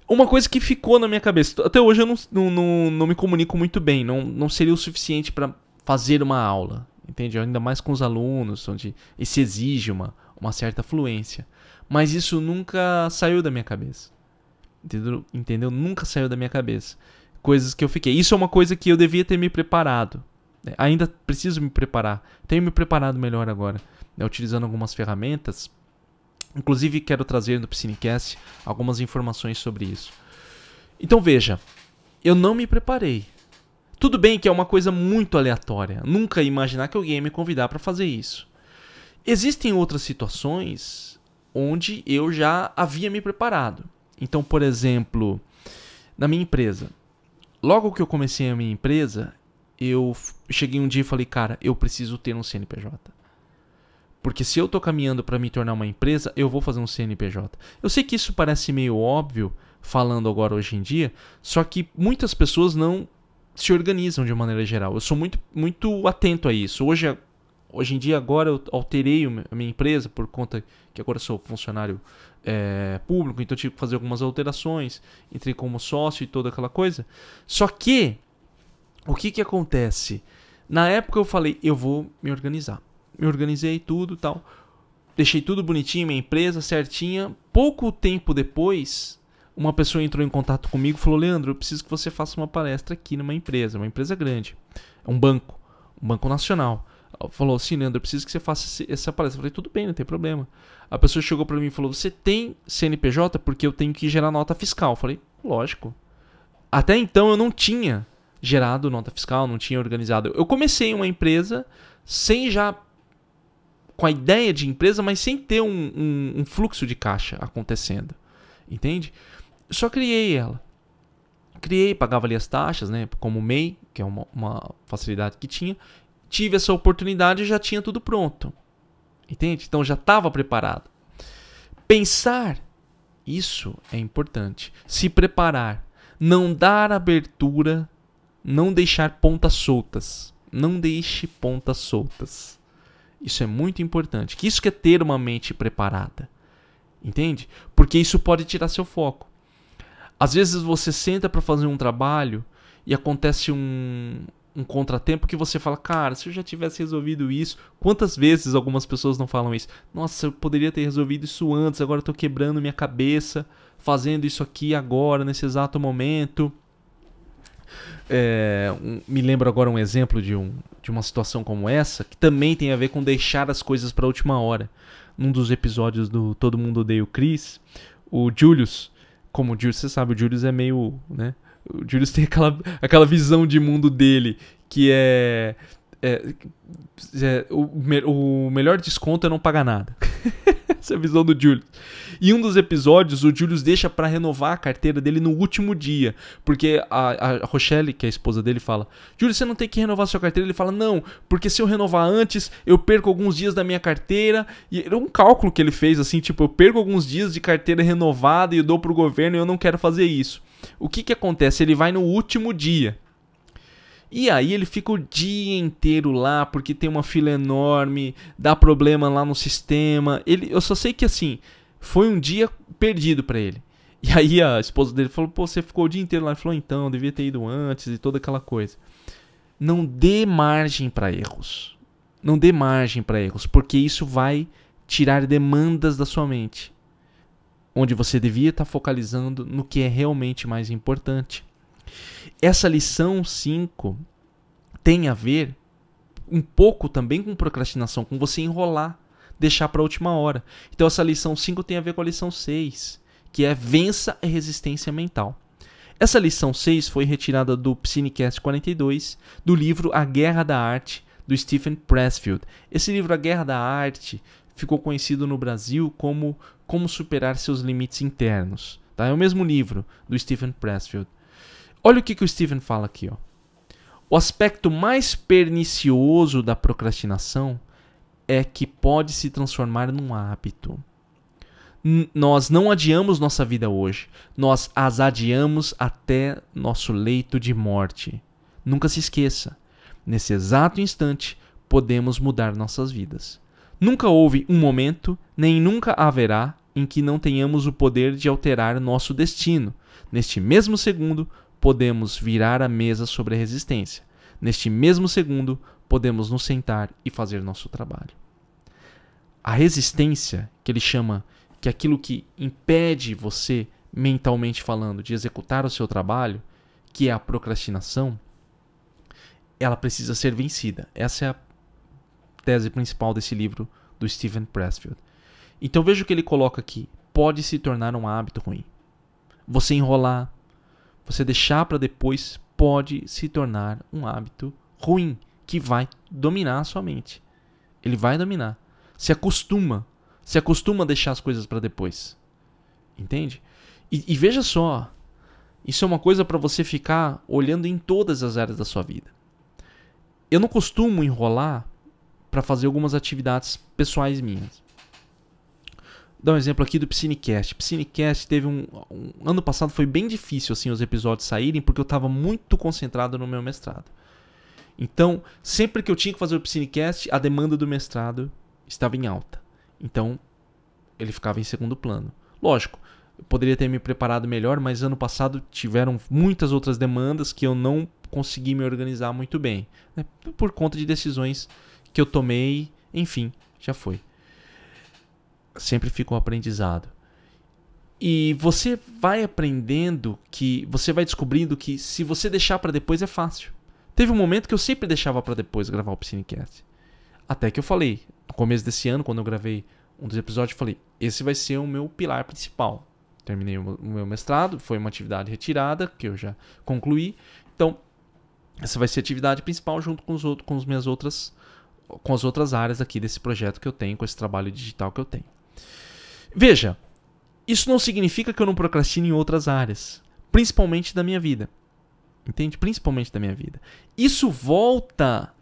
Uma coisa que ficou na minha cabeça, até hoje eu não, não, não, não me comunico muito bem, não, não seria o suficiente para fazer uma aula entende? Ainda mais com os alunos, onde se exige uma, uma certa fluência. Mas isso nunca saiu da minha cabeça. Entendeu? entendeu? Nunca saiu da minha cabeça. Coisas que eu fiquei. Isso é uma coisa que eu devia ter me preparado. É, ainda preciso me preparar. Tenho me preparado melhor agora, né, utilizando algumas ferramentas. Inclusive, quero trazer no Piscinecast algumas informações sobre isso. Então, veja, eu não me preparei. Tudo bem que é uma coisa muito aleatória. Nunca imaginar que alguém ia me convidar para fazer isso. Existem outras situações onde eu já havia me preparado. Então, por exemplo, na minha empresa. Logo que eu comecei a minha empresa, eu cheguei um dia e falei, cara, eu preciso ter um CNPJ. Porque se eu tô caminhando para me tornar uma empresa, eu vou fazer um CNPJ. Eu sei que isso parece meio óbvio falando agora hoje em dia, só que muitas pessoas não se organizam de maneira geral. Eu sou muito muito atento a isso. Hoje hoje em dia agora eu alterei a minha empresa por conta que agora sou funcionário é, público, então tive que fazer algumas alterações, entrei como sócio e toda aquela coisa. Só que o que que acontece? Na época eu falei, eu vou me organizar. Me organizei tudo, tal. Deixei tudo bonitinho, minha empresa certinha. Pouco tempo depois, uma pessoa entrou em contato comigo e falou: "Leandro, eu preciso que você faça uma palestra aqui numa empresa, uma empresa grande, é um banco, um banco nacional" falou assim, Leandro, eu preciso que você faça essa palestra. Eu falei, tudo bem, não tem problema. A pessoa chegou para mim e falou, você tem CNPJ? Porque eu tenho que gerar nota fiscal. Eu falei, lógico. Até então eu não tinha gerado nota fiscal, não tinha organizado. Eu comecei uma empresa sem já com a ideia de empresa, mas sem ter um, um, um fluxo de caixa acontecendo. Entende? Só criei ela. Criei, pagava ali as taxas, né? Como MEI, que é uma, uma facilidade que tinha, tive essa oportunidade e já tinha tudo pronto. Entende? Então já estava preparado. Pensar, isso é importante. Se preparar. Não dar abertura, não deixar pontas soltas. Não deixe pontas soltas. Isso é muito importante. Que isso quer ter uma mente preparada. Entende? Porque isso pode tirar seu foco. Às vezes você senta para fazer um trabalho e acontece um, um contratempo que você fala, cara, se eu já tivesse resolvido isso, quantas vezes algumas pessoas não falam isso? Nossa, eu poderia ter resolvido isso antes, agora eu tô quebrando minha cabeça fazendo isso aqui agora, nesse exato momento. É, um, me lembro agora um exemplo de, um, de uma situação como essa, que também tem a ver com deixar as coisas para a última hora. Num dos episódios do Todo Mundo Odeia o Chris, o Julius, como o Julius, você sabe, o Julius é meio, né, o Julius tem aquela, aquela visão de mundo dele que é. É, é o, o melhor desconto é não pagar nada. Essa é a visão do Julius. E um dos episódios, o Julius deixa para renovar a carteira dele no último dia. Porque a, a Rochelle, que é a esposa dele, fala: Julius, você não tem que renovar sua carteira. Ele fala: Não, porque se eu renovar antes, eu perco alguns dias da minha carteira. E era um cálculo que ele fez assim: tipo, eu perco alguns dias de carteira renovada e eu dou pro governo e eu não quero fazer isso. O que que acontece? Ele vai no último dia. E aí ele fica o dia inteiro lá porque tem uma fila enorme, dá problema lá no sistema. Ele, eu só sei que assim, foi um dia perdido para ele. E aí a esposa dele falou: "Pô, você ficou o dia inteiro lá". Ele falou: "Então, devia ter ido antes e toda aquela coisa". Não dê margem para erros. Não dê margem para erros, porque isso vai tirar demandas da sua mente onde você devia estar focalizando no que é realmente mais importante. Essa lição 5 tem a ver um pouco também com procrastinação, com você enrolar, deixar para a última hora. Então essa lição 5 tem a ver com a lição 6, que é vença a resistência mental. Essa lição 6 foi retirada do Psinecast 42, do livro A Guerra da Arte, do Stephen Pressfield. Esse livro A Guerra da Arte ficou conhecido no Brasil como Como Superar Seus Limites Internos. Tá? É o mesmo livro do Stephen Pressfield. Olha o que, que o Stephen fala aqui. Ó. O aspecto mais pernicioso da procrastinação é que pode se transformar num hábito. N nós não adiamos nossa vida hoje, nós as adiamos até nosso leito de morte. Nunca se esqueça, nesse exato instante podemos mudar nossas vidas. Nunca houve um momento, nem nunca haverá, em que não tenhamos o poder de alterar nosso destino. Neste mesmo segundo, podemos virar a mesa sobre a resistência. Neste mesmo segundo, podemos nos sentar e fazer nosso trabalho. A resistência, que ele chama que é aquilo que impede você, mentalmente falando, de executar o seu trabalho, que é a procrastinação, ela precisa ser vencida. Essa é a tese principal desse livro do Stephen Pressfield. Então veja o que ele coloca aqui. Pode se tornar um hábito ruim. Você enrolar, você deixar para depois, pode se tornar um hábito ruim que vai dominar a sua mente. Ele vai dominar. Se acostuma. Se acostuma a deixar as coisas para depois. Entende? E, e veja só, isso é uma coisa para você ficar olhando em todas as áreas da sua vida. Eu não costumo enrolar para fazer algumas atividades pessoais minhas. Dar um exemplo aqui do Piscinecast. Piscinecast teve um, um, ano passado foi bem difícil assim os episódios saírem porque eu estava muito concentrado no meu mestrado. Então, sempre que eu tinha que fazer o Piscinecast, a demanda do mestrado estava em alta. Então, ele ficava em segundo plano. Lógico, eu poderia ter me preparado melhor, mas ano passado tiveram muitas outras demandas que eu não consegui me organizar muito bem, né? por conta de decisões que eu tomei, enfim, já foi. Sempre fica um aprendizado. E você vai aprendendo que você vai descobrindo que se você deixar para depois é fácil. Teve um momento que eu sempre deixava para depois gravar o Piscinecast. Até que eu falei, no começo desse ano, quando eu gravei um dos episódios, eu falei: esse vai ser o meu pilar principal. Terminei o meu mestrado, foi uma atividade retirada que eu já concluí. Então, essa vai ser a atividade principal junto com os outros, com as minhas outras com as outras áreas aqui desse projeto que eu tenho, com esse trabalho digital que eu tenho. Veja, isso não significa que eu não procrastine em outras áreas, principalmente da minha vida. Entende? Principalmente da minha vida. Isso volta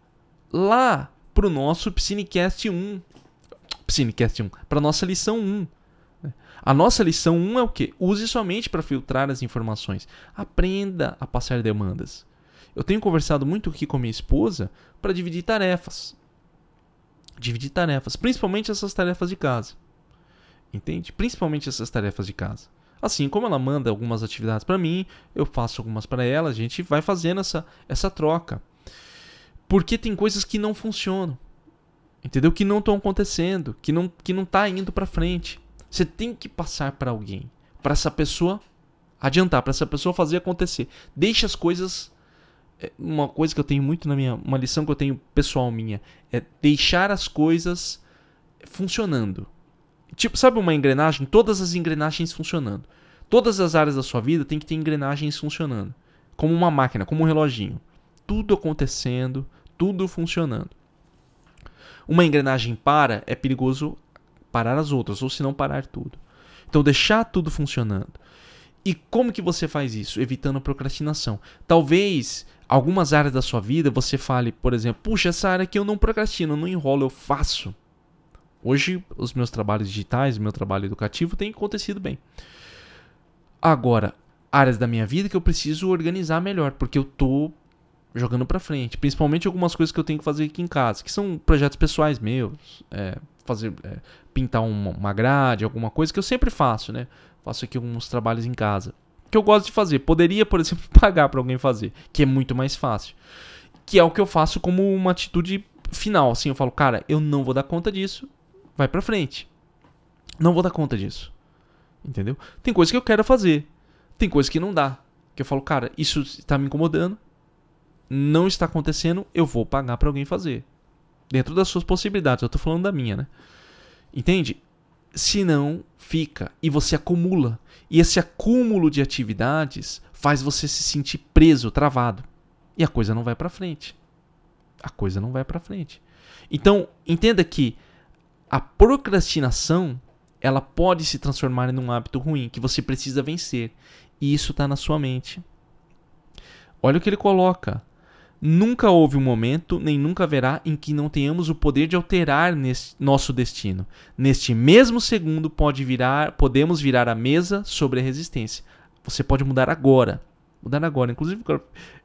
lá pro nosso Psinecast 1. Psinecast 1, para nossa lição 1. A nossa lição 1 é o que? Use somente para filtrar as informações. Aprenda a passar demandas. Eu tenho conversado muito aqui com minha esposa para dividir tarefas dividir tarefas, principalmente essas tarefas de casa. Entende? Principalmente essas tarefas de casa. Assim como ela manda algumas atividades para mim, eu faço algumas para ela, a gente vai fazendo essa, essa troca. Porque tem coisas que não funcionam. Entendeu? Que não estão acontecendo, que não que não tá indo para frente. Você tem que passar para alguém, para essa pessoa adiantar, para essa pessoa fazer acontecer. Deixa as coisas é, uma coisa que eu tenho muito na minha. Uma lição que eu tenho pessoal minha é deixar as coisas funcionando. Tipo, sabe uma engrenagem? Todas as engrenagens funcionando. Todas as áreas da sua vida tem que ter engrenagens funcionando. Como uma máquina, como um reloginho. Tudo acontecendo, tudo funcionando. Uma engrenagem para, é perigoso parar as outras, ou se não parar tudo. Então deixar tudo funcionando. E como que você faz isso? Evitando procrastinação. Talvez algumas áreas da sua vida você fale, por exemplo, puxa, essa área aqui eu não procrastino, não enrolo, eu faço. Hoje, os meus trabalhos digitais, meu trabalho educativo tem acontecido bem. Agora, áreas da minha vida que eu preciso organizar melhor, porque eu tô jogando para frente. Principalmente algumas coisas que eu tenho que fazer aqui em casa, que são projetos pessoais meus. É, fazer, é, pintar uma, uma grade, alguma coisa que eu sempre faço, né? Faço aqui alguns trabalhos em casa que eu gosto de fazer. Poderia, por exemplo, pagar para alguém fazer, que é muito mais fácil. Que é o que eu faço como uma atitude final, assim, eu falo, cara, eu não vou dar conta disso, vai para frente. Não vou dar conta disso. Entendeu? Tem coisa que eu quero fazer, tem coisa que não dá. Que eu falo, cara, isso está me incomodando, não está acontecendo, eu vou pagar para alguém fazer. Dentro das suas possibilidades, eu tô falando da minha, né? Entende? Se não, fica e você acumula. E esse acúmulo de atividades faz você se sentir preso, travado. E a coisa não vai para frente. A coisa não vai para frente. Então, entenda que a procrastinação, ela pode se transformar em um hábito ruim que você precisa vencer. E isso está na sua mente. Olha o que ele coloca. Nunca houve um momento, nem nunca haverá, em que não tenhamos o poder de alterar nosso destino. Neste mesmo segundo pode virar, podemos virar a mesa sobre a resistência. Você pode mudar agora. Mudar agora. Inclusive,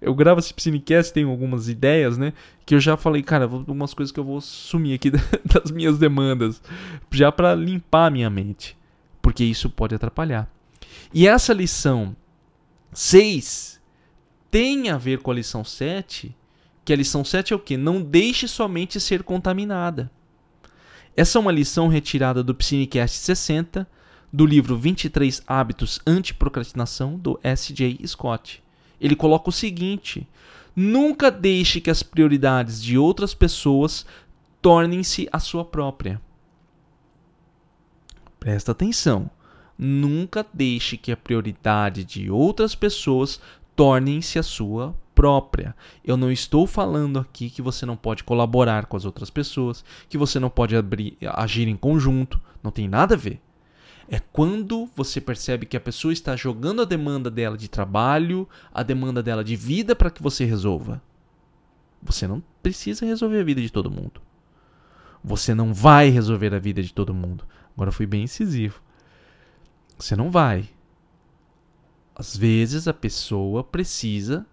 eu gravo esse Psinecast, tenho algumas ideias, né? Que eu já falei, cara, algumas coisas que eu vou sumir aqui das minhas demandas. Já para limpar a minha mente. Porque isso pode atrapalhar. E essa lição 6 tem a ver com a lição 7, que a lição 7 é o que? Não deixe somente ser contaminada. Essa é uma lição retirada do Psinecast 60, do livro 23 Hábitos Anti-Procrastinação, do S.J. Scott. Ele coloca o seguinte: Nunca deixe que as prioridades de outras pessoas tornem-se a sua própria. Presta atenção. Nunca deixe que a prioridade de outras pessoas tornem-se a sua própria. Eu não estou falando aqui que você não pode colaborar com as outras pessoas, que você não pode abrir, agir em conjunto. Não tem nada a ver. É quando você percebe que a pessoa está jogando a demanda dela de trabalho, a demanda dela de vida para que você resolva. Você não precisa resolver a vida de todo mundo. Você não vai resolver a vida de todo mundo. Agora fui bem incisivo. Você não vai. Às vezes a pessoa precisa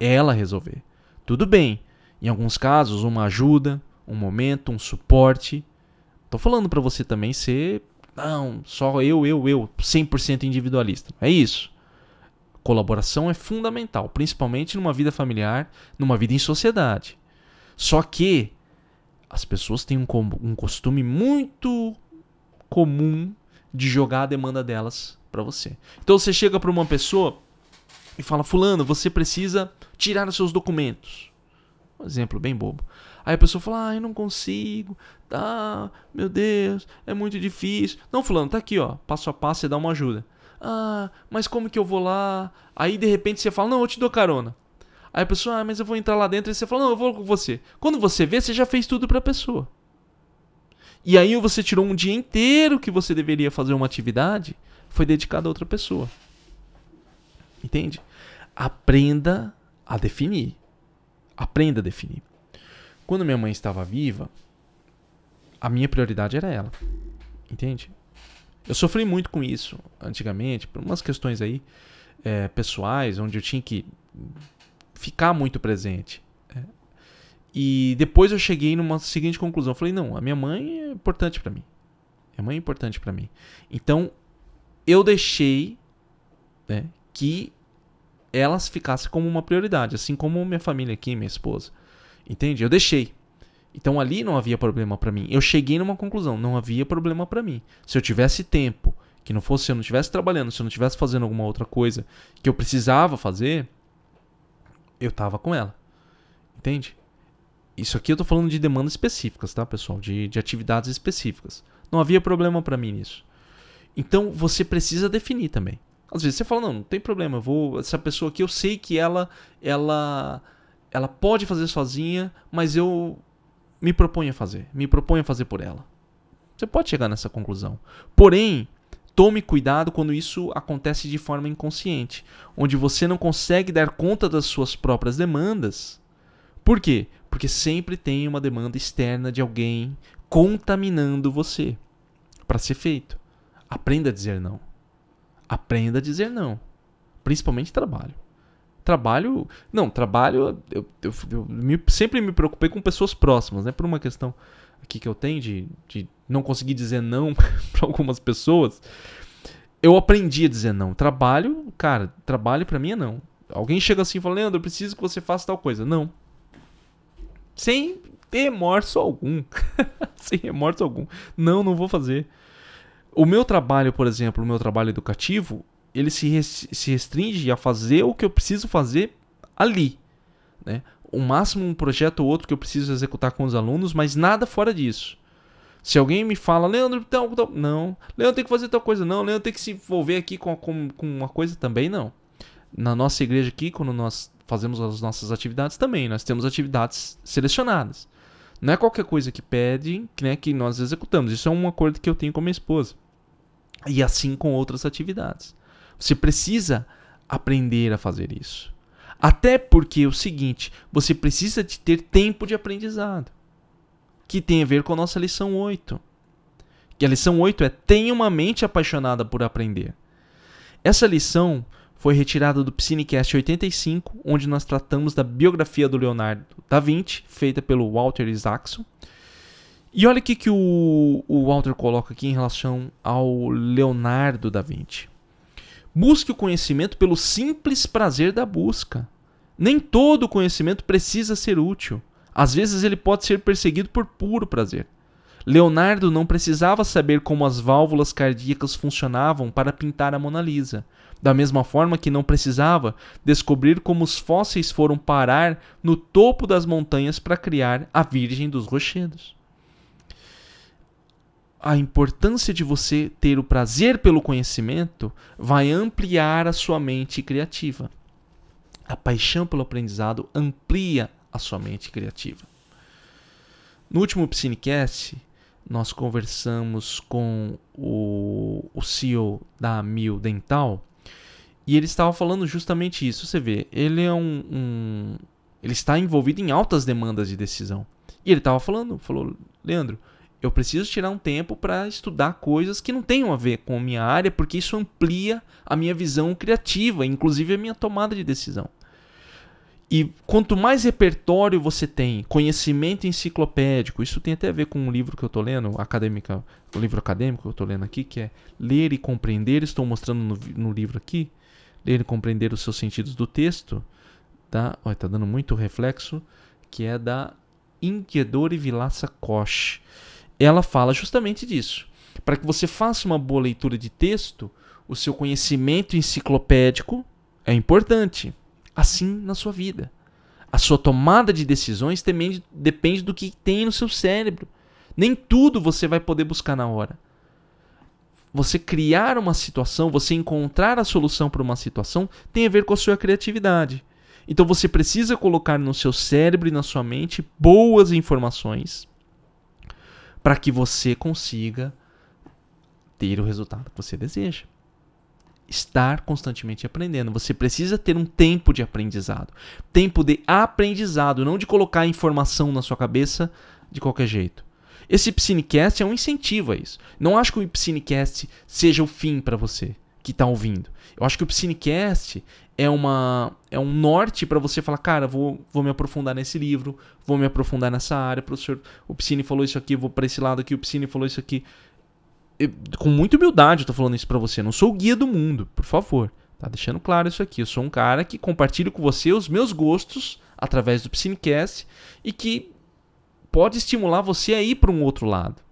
ela resolver. Tudo bem. Em alguns casos, uma ajuda, um momento, um suporte. Tô falando para você também ser não, só eu, eu, eu, 100% individualista. É isso. Colaboração é fundamental, principalmente numa vida familiar, numa vida em sociedade. Só que as pessoas têm um, um costume muito comum de jogar a demanda delas para você. Então você chega para uma pessoa e fala: Fulano, você precisa tirar os seus documentos. Um exemplo bem bobo. Aí a pessoa fala: Ai, não consigo. Tá, meu Deus, é muito difícil. Não, Fulano, tá aqui, ó. Passo a passo, você dá uma ajuda. Ah, mas como que eu vou lá? Aí de repente você fala: Não, eu te dou carona. Aí a pessoa, ah, mas eu vou entrar lá dentro. E você fala: Não, eu vou com você. Quando você vê, você já fez tudo pra pessoa. E aí você tirou um dia inteiro que você deveria fazer uma atividade, foi dedicado a outra pessoa. Entende? Aprenda a definir. Aprenda a definir. Quando minha mãe estava viva, a minha prioridade era ela. Entende? Eu sofri muito com isso antigamente, por umas questões aí é, pessoais, onde eu tinha que ficar muito presente. É. E depois eu cheguei numa seguinte conclusão. Eu falei, não, a minha mãe é importante para mim. Minha mãe é importante para mim. Então, eu deixei né, que elas ficassem como uma prioridade, assim como minha família aqui, minha esposa. Entende? Eu deixei. Então ali não havia problema para mim. Eu cheguei numa conclusão, não havia problema para mim. Se eu tivesse tempo, que não fosse se eu não estivesse trabalhando, se eu não estivesse fazendo alguma outra coisa que eu precisava fazer, eu tava com ela. Entende? Isso aqui eu tô falando de demandas específicas, tá, pessoal? De, de atividades específicas. Não havia problema para mim nisso. Então você precisa definir também. Às vezes você fala, não, não tem problema, eu vou. Essa pessoa aqui eu sei que ela ela ela pode fazer sozinha, mas eu me proponho a fazer. Me proponho a fazer por ela. Você pode chegar nessa conclusão. Porém, tome cuidado quando isso acontece de forma inconsciente, onde você não consegue dar conta das suas próprias demandas. Por quê? Porque sempre tem uma demanda externa de alguém contaminando você para ser feito. Aprenda a dizer não. Aprenda a dizer não. Principalmente trabalho. Trabalho. Não, trabalho. Eu, eu, eu me, sempre me preocupei com pessoas próximas, né? Por uma questão aqui que eu tenho de, de não conseguir dizer não para algumas pessoas. Eu aprendi a dizer não. Trabalho, cara, trabalho para mim é não. Alguém chega assim e fala, Leandro, eu preciso que você faça tal coisa. Não. Sem remorso algum. Sem remorso algum. Não, não vou fazer. O meu trabalho, por exemplo, o meu trabalho educativo, ele se, se restringe a fazer o que eu preciso fazer ali. Né? O máximo um projeto ou outro que eu preciso executar com os alunos, mas nada fora disso. Se alguém me fala, Leandro, então, não. Leandro tem que fazer tal coisa, não. Leandro tem que se envolver aqui com, com, com uma coisa também, não. Na nossa igreja aqui, quando nós fazemos as nossas atividades também, nós temos atividades selecionadas. Não é qualquer coisa que pedem né, que nós executamos. Isso é um acordo que eu tenho com minha esposa. E assim com outras atividades. Você precisa aprender a fazer isso. Até porque é o seguinte, você precisa de ter tempo de aprendizado. Que tem a ver com a nossa lição 8. Que a lição 8 é tenha uma mente apaixonada por aprender. Essa lição foi retirada do Psinecast 85, onde nós tratamos da biografia do Leonardo da Vinci, feita pelo Walter Isaacson. E olha o que, que o, o Walter coloca aqui em relação ao Leonardo da Vinci. Busque o conhecimento pelo simples prazer da busca. Nem todo conhecimento precisa ser útil. Às vezes ele pode ser perseguido por puro prazer. Leonardo não precisava saber como as válvulas cardíacas funcionavam para pintar a Mona Lisa. Da mesma forma que não precisava descobrir como os fósseis foram parar no topo das montanhas para criar a Virgem dos Rochedos. A importância de você ter o prazer pelo conhecimento vai ampliar a sua mente criativa. A paixão pelo aprendizado amplia a sua mente criativa. No último Psinecast, nós conversamos com o, o CEO da Mil Dental e ele estava falando justamente isso. Você vê, ele é um, um ele está envolvido em altas demandas de decisão. E ele estava falando, falou, Leandro, eu preciso tirar um tempo para estudar coisas que não tenham a ver com a minha área, porque isso amplia a minha visão criativa, inclusive a minha tomada de decisão. E quanto mais repertório você tem, conhecimento enciclopédico, isso tem até a ver com um livro que eu estou lendo, acadêmica, o livro acadêmico que eu estou lendo aqui, que é Ler e Compreender, estou mostrando no, no livro aqui, Ler e Compreender os seus sentidos do texto, tá? Olha, tá dando muito reflexo, que é da Inquiedore Vilaça Koch. Ela fala justamente disso. Para que você faça uma boa leitura de texto, o seu conhecimento enciclopédico é importante assim na sua vida. A sua tomada de decisões também depende do que tem no seu cérebro. Nem tudo você vai poder buscar na hora. Você criar uma situação, você encontrar a solução para uma situação, tem a ver com a sua criatividade. Então você precisa colocar no seu cérebro e na sua mente boas informações para que você consiga ter o resultado que você deseja estar constantemente aprendendo. Você precisa ter um tempo de aprendizado. Tempo de aprendizado, não de colocar informação na sua cabeça de qualquer jeito. Esse Psinecast é um incentivo a isso. Não acho que o Psinecast seja o fim para você que está ouvindo. Eu acho que o Psinecast é, uma, é um norte para você falar, cara, vou, vou me aprofundar nesse livro, vou me aprofundar nessa área, professor, o Psine falou isso aqui, vou para esse lado aqui, o Psine falou isso aqui eu, com muita humildade eu tô falando isso para você. Não sou o guia do mundo, por favor. Tá deixando claro isso aqui. Eu sou um cara que compartilho com você os meus gostos através do Psinecast e que pode estimular você a ir para um outro lado.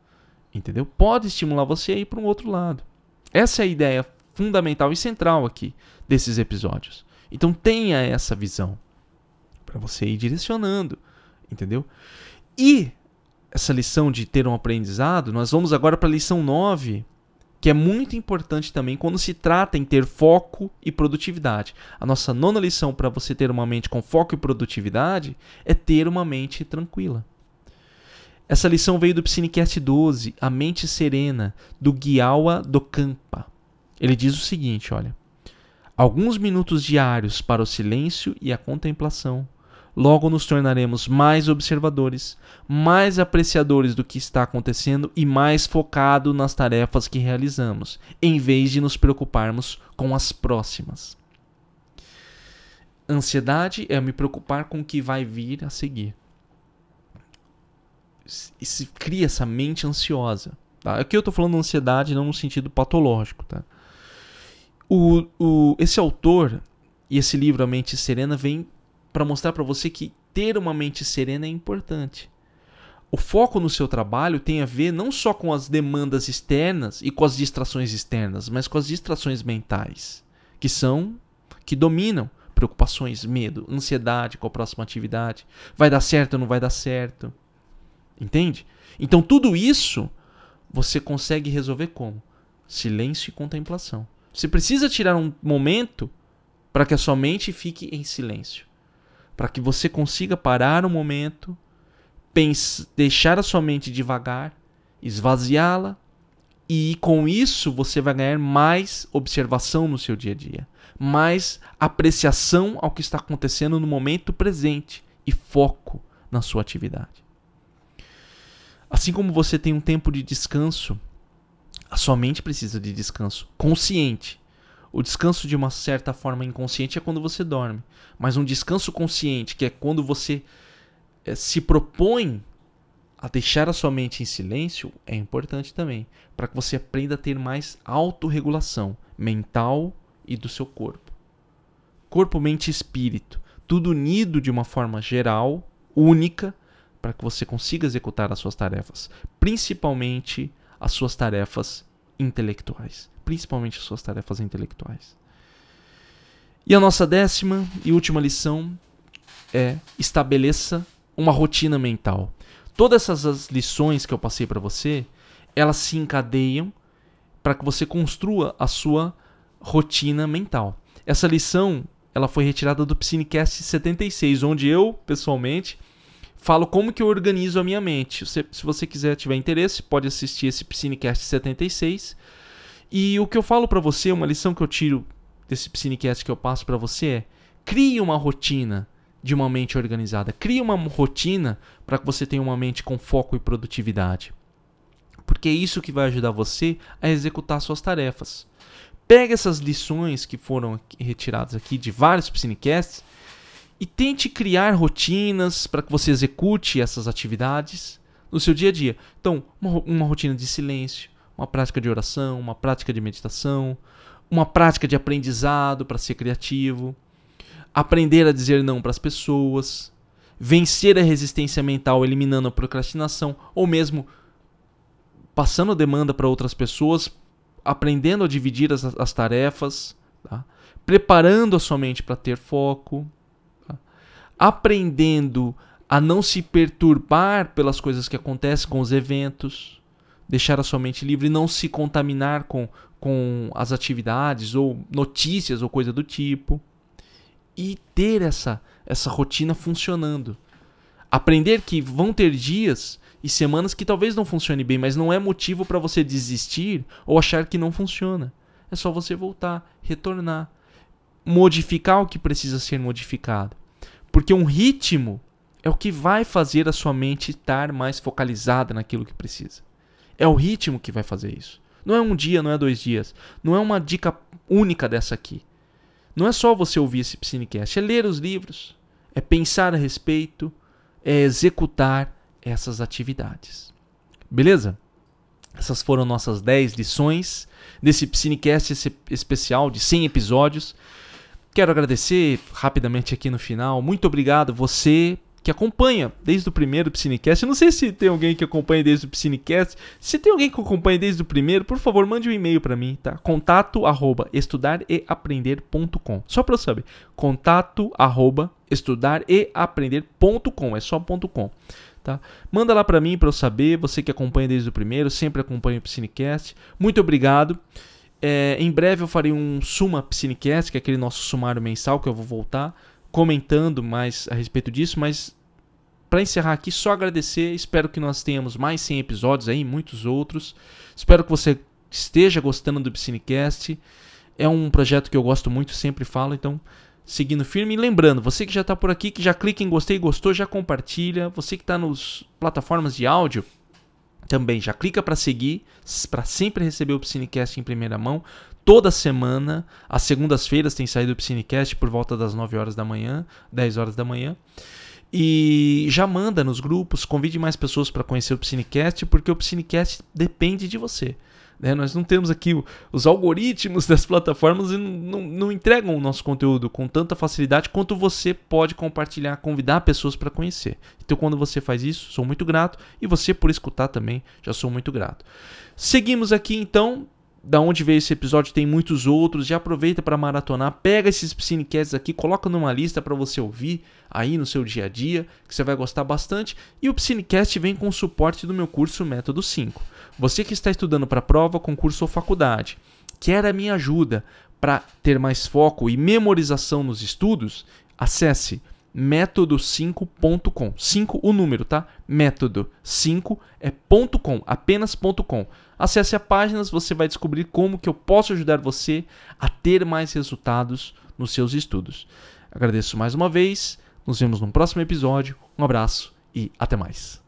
Entendeu? Pode estimular você a ir para um outro lado. Essa é a ideia fundamental e central aqui desses episódios. Então tenha essa visão para você ir direcionando, entendeu? E essa lição de ter um aprendizado, nós vamos agora para a lição 9, que é muito importante também quando se trata em ter foco e produtividade. A nossa nona lição para você ter uma mente com foco e produtividade é ter uma mente tranquila. Essa lição veio do Psinecast 12, A Mente Serena, do Guiawa do Campa. Ele diz o seguinte, olha: Alguns minutos diários para o silêncio e a contemplação logo nos tornaremos mais observadores, mais apreciadores do que está acontecendo e mais focados nas tarefas que realizamos, em vez de nos preocuparmos com as próximas. Ansiedade é me preocupar com o que vai vir a seguir. Se cria essa mente ansiosa. Tá? Aqui eu estou falando ansiedade não no sentido patológico. Tá? O, o, esse autor e esse livro, A Mente Serena, vem para mostrar para você que ter uma mente serena é importante. O foco no seu trabalho tem a ver não só com as demandas externas e com as distrações externas, mas com as distrações mentais, que são que dominam preocupações, medo, ansiedade com a próxima atividade, vai dar certo ou não vai dar certo. Entende? Então tudo isso você consegue resolver como? Silêncio e contemplação. Você precisa tirar um momento para que a sua mente fique em silêncio para que você consiga parar um momento, pense, deixar a sua mente devagar, esvaziá-la e com isso você vai ganhar mais observação no seu dia a dia, mais apreciação ao que está acontecendo no momento presente e foco na sua atividade. Assim como você tem um tempo de descanso, a sua mente precisa de descanso consciente. O descanso de uma certa forma inconsciente é quando você dorme, mas um descanso consciente, que é quando você é, se propõe a deixar a sua mente em silêncio, é importante também, para que você aprenda a ter mais autorregulação mental e do seu corpo. Corpo, mente e espírito, tudo unido de uma forma geral, única, para que você consiga executar as suas tarefas, principalmente as suas tarefas intelectuais, principalmente as suas tarefas intelectuais. E a nossa décima e última lição é estabeleça uma rotina mental. Todas essas lições que eu passei para você, elas se encadeiam para que você construa a sua rotina mental. Essa lição, ela foi retirada do Psinecast 76, onde eu, pessoalmente, falo como que eu organizo a minha mente. Se, se você quiser, tiver interesse, pode assistir esse Psinecast 76. E o que eu falo para você, uma lição que eu tiro desse Psinecast que eu passo para você é: crie uma rotina de uma mente organizada. Crie uma rotina para que você tenha uma mente com foco e produtividade. Porque é isso que vai ajudar você a executar suas tarefas. Pega essas lições que foram retiradas aqui de vários Psinecasts e tente criar rotinas para que você execute essas atividades no seu dia a dia. Então, uma, uma rotina de silêncio, uma prática de oração, uma prática de meditação, uma prática de aprendizado para ser criativo, aprender a dizer não para as pessoas, vencer a resistência mental eliminando a procrastinação ou mesmo passando demanda para outras pessoas, aprendendo a dividir as, as tarefas, tá? preparando a sua mente para ter foco? Aprendendo a não se perturbar pelas coisas que acontecem com os eventos, deixar a sua mente livre e não se contaminar com, com as atividades ou notícias ou coisa do tipo e ter essa, essa rotina funcionando. Aprender que vão ter dias e semanas que talvez não funcione bem, mas não é motivo para você desistir ou achar que não funciona. É só você voltar, retornar, modificar o que precisa ser modificado. Porque um ritmo é o que vai fazer a sua mente estar mais focalizada naquilo que precisa. É o ritmo que vai fazer isso. Não é um dia, não é dois dias. Não é uma dica única dessa aqui. Não é só você ouvir esse Psinecast, é ler os livros, é pensar a respeito, é executar essas atividades. Beleza? Essas foram nossas 10 lições desse Psinecast especial de 100 episódios. Quero agradecer rapidamente aqui no final. Muito obrigado você que acompanha desde o primeiro Psinecast. Eu não sei se tem alguém que acompanha desde o Psinecast. Se tem alguém que acompanha desde o primeiro, por favor, mande um e-mail para mim, tá? Contato arroba estudareaprender.com. Só para eu saber. Contato arroba estudareaprender.com. É só ponto .com. Tá? Manda lá para mim para eu saber. Você que acompanha desde o primeiro, sempre acompanha o Psinecast. Muito obrigado. É, em breve eu farei um Suma Psinecast, que é aquele nosso sumário mensal que eu vou voltar comentando mais a respeito disso, mas para encerrar aqui, só agradecer. Espero que nós tenhamos mais 100 episódios aí, muitos outros. Espero que você esteja gostando do Piscinecast. É um projeto que eu gosto muito, sempre falo, então seguindo firme. E lembrando, você que já está por aqui, que já clica em gostei, gostou, já compartilha. Você que está nas plataformas de áudio, também já clica para seguir, para sempre receber o Piscinecast em primeira mão. Toda semana, às segundas-feiras tem saído o Piscinecast por volta das 9 horas da manhã, 10 horas da manhã. E já manda nos grupos, convide mais pessoas para conhecer o Piscinecast, porque o Piscinecast depende de você. Né? Nós não temos aqui os algoritmos das plataformas e não, não, entregam o nosso conteúdo com tanta facilidade quanto você pode compartilhar, convidar pessoas para conhecer. Então, quando você faz isso, sou muito grato e você por escutar também, já sou muito grato. Seguimos aqui então da onde veio esse episódio, tem muitos outros. Já aproveita para maratonar, pega esses Psinecasts aqui, coloca numa lista para você ouvir aí no seu dia a dia, que você vai gostar bastante. E o Psinecast vem com o suporte do meu curso Método 5. Você que está estudando para prova, concurso ou faculdade, quer a minha ajuda para ter mais foco e memorização nos estudos? Acesse método5.com. 5 o número, tá? Método 5 é ponto .com, apenas ponto .com. Acesse a página, você vai descobrir como que eu posso ajudar você a ter mais resultados nos seus estudos. Agradeço mais uma vez, nos vemos no próximo episódio. Um abraço e até mais.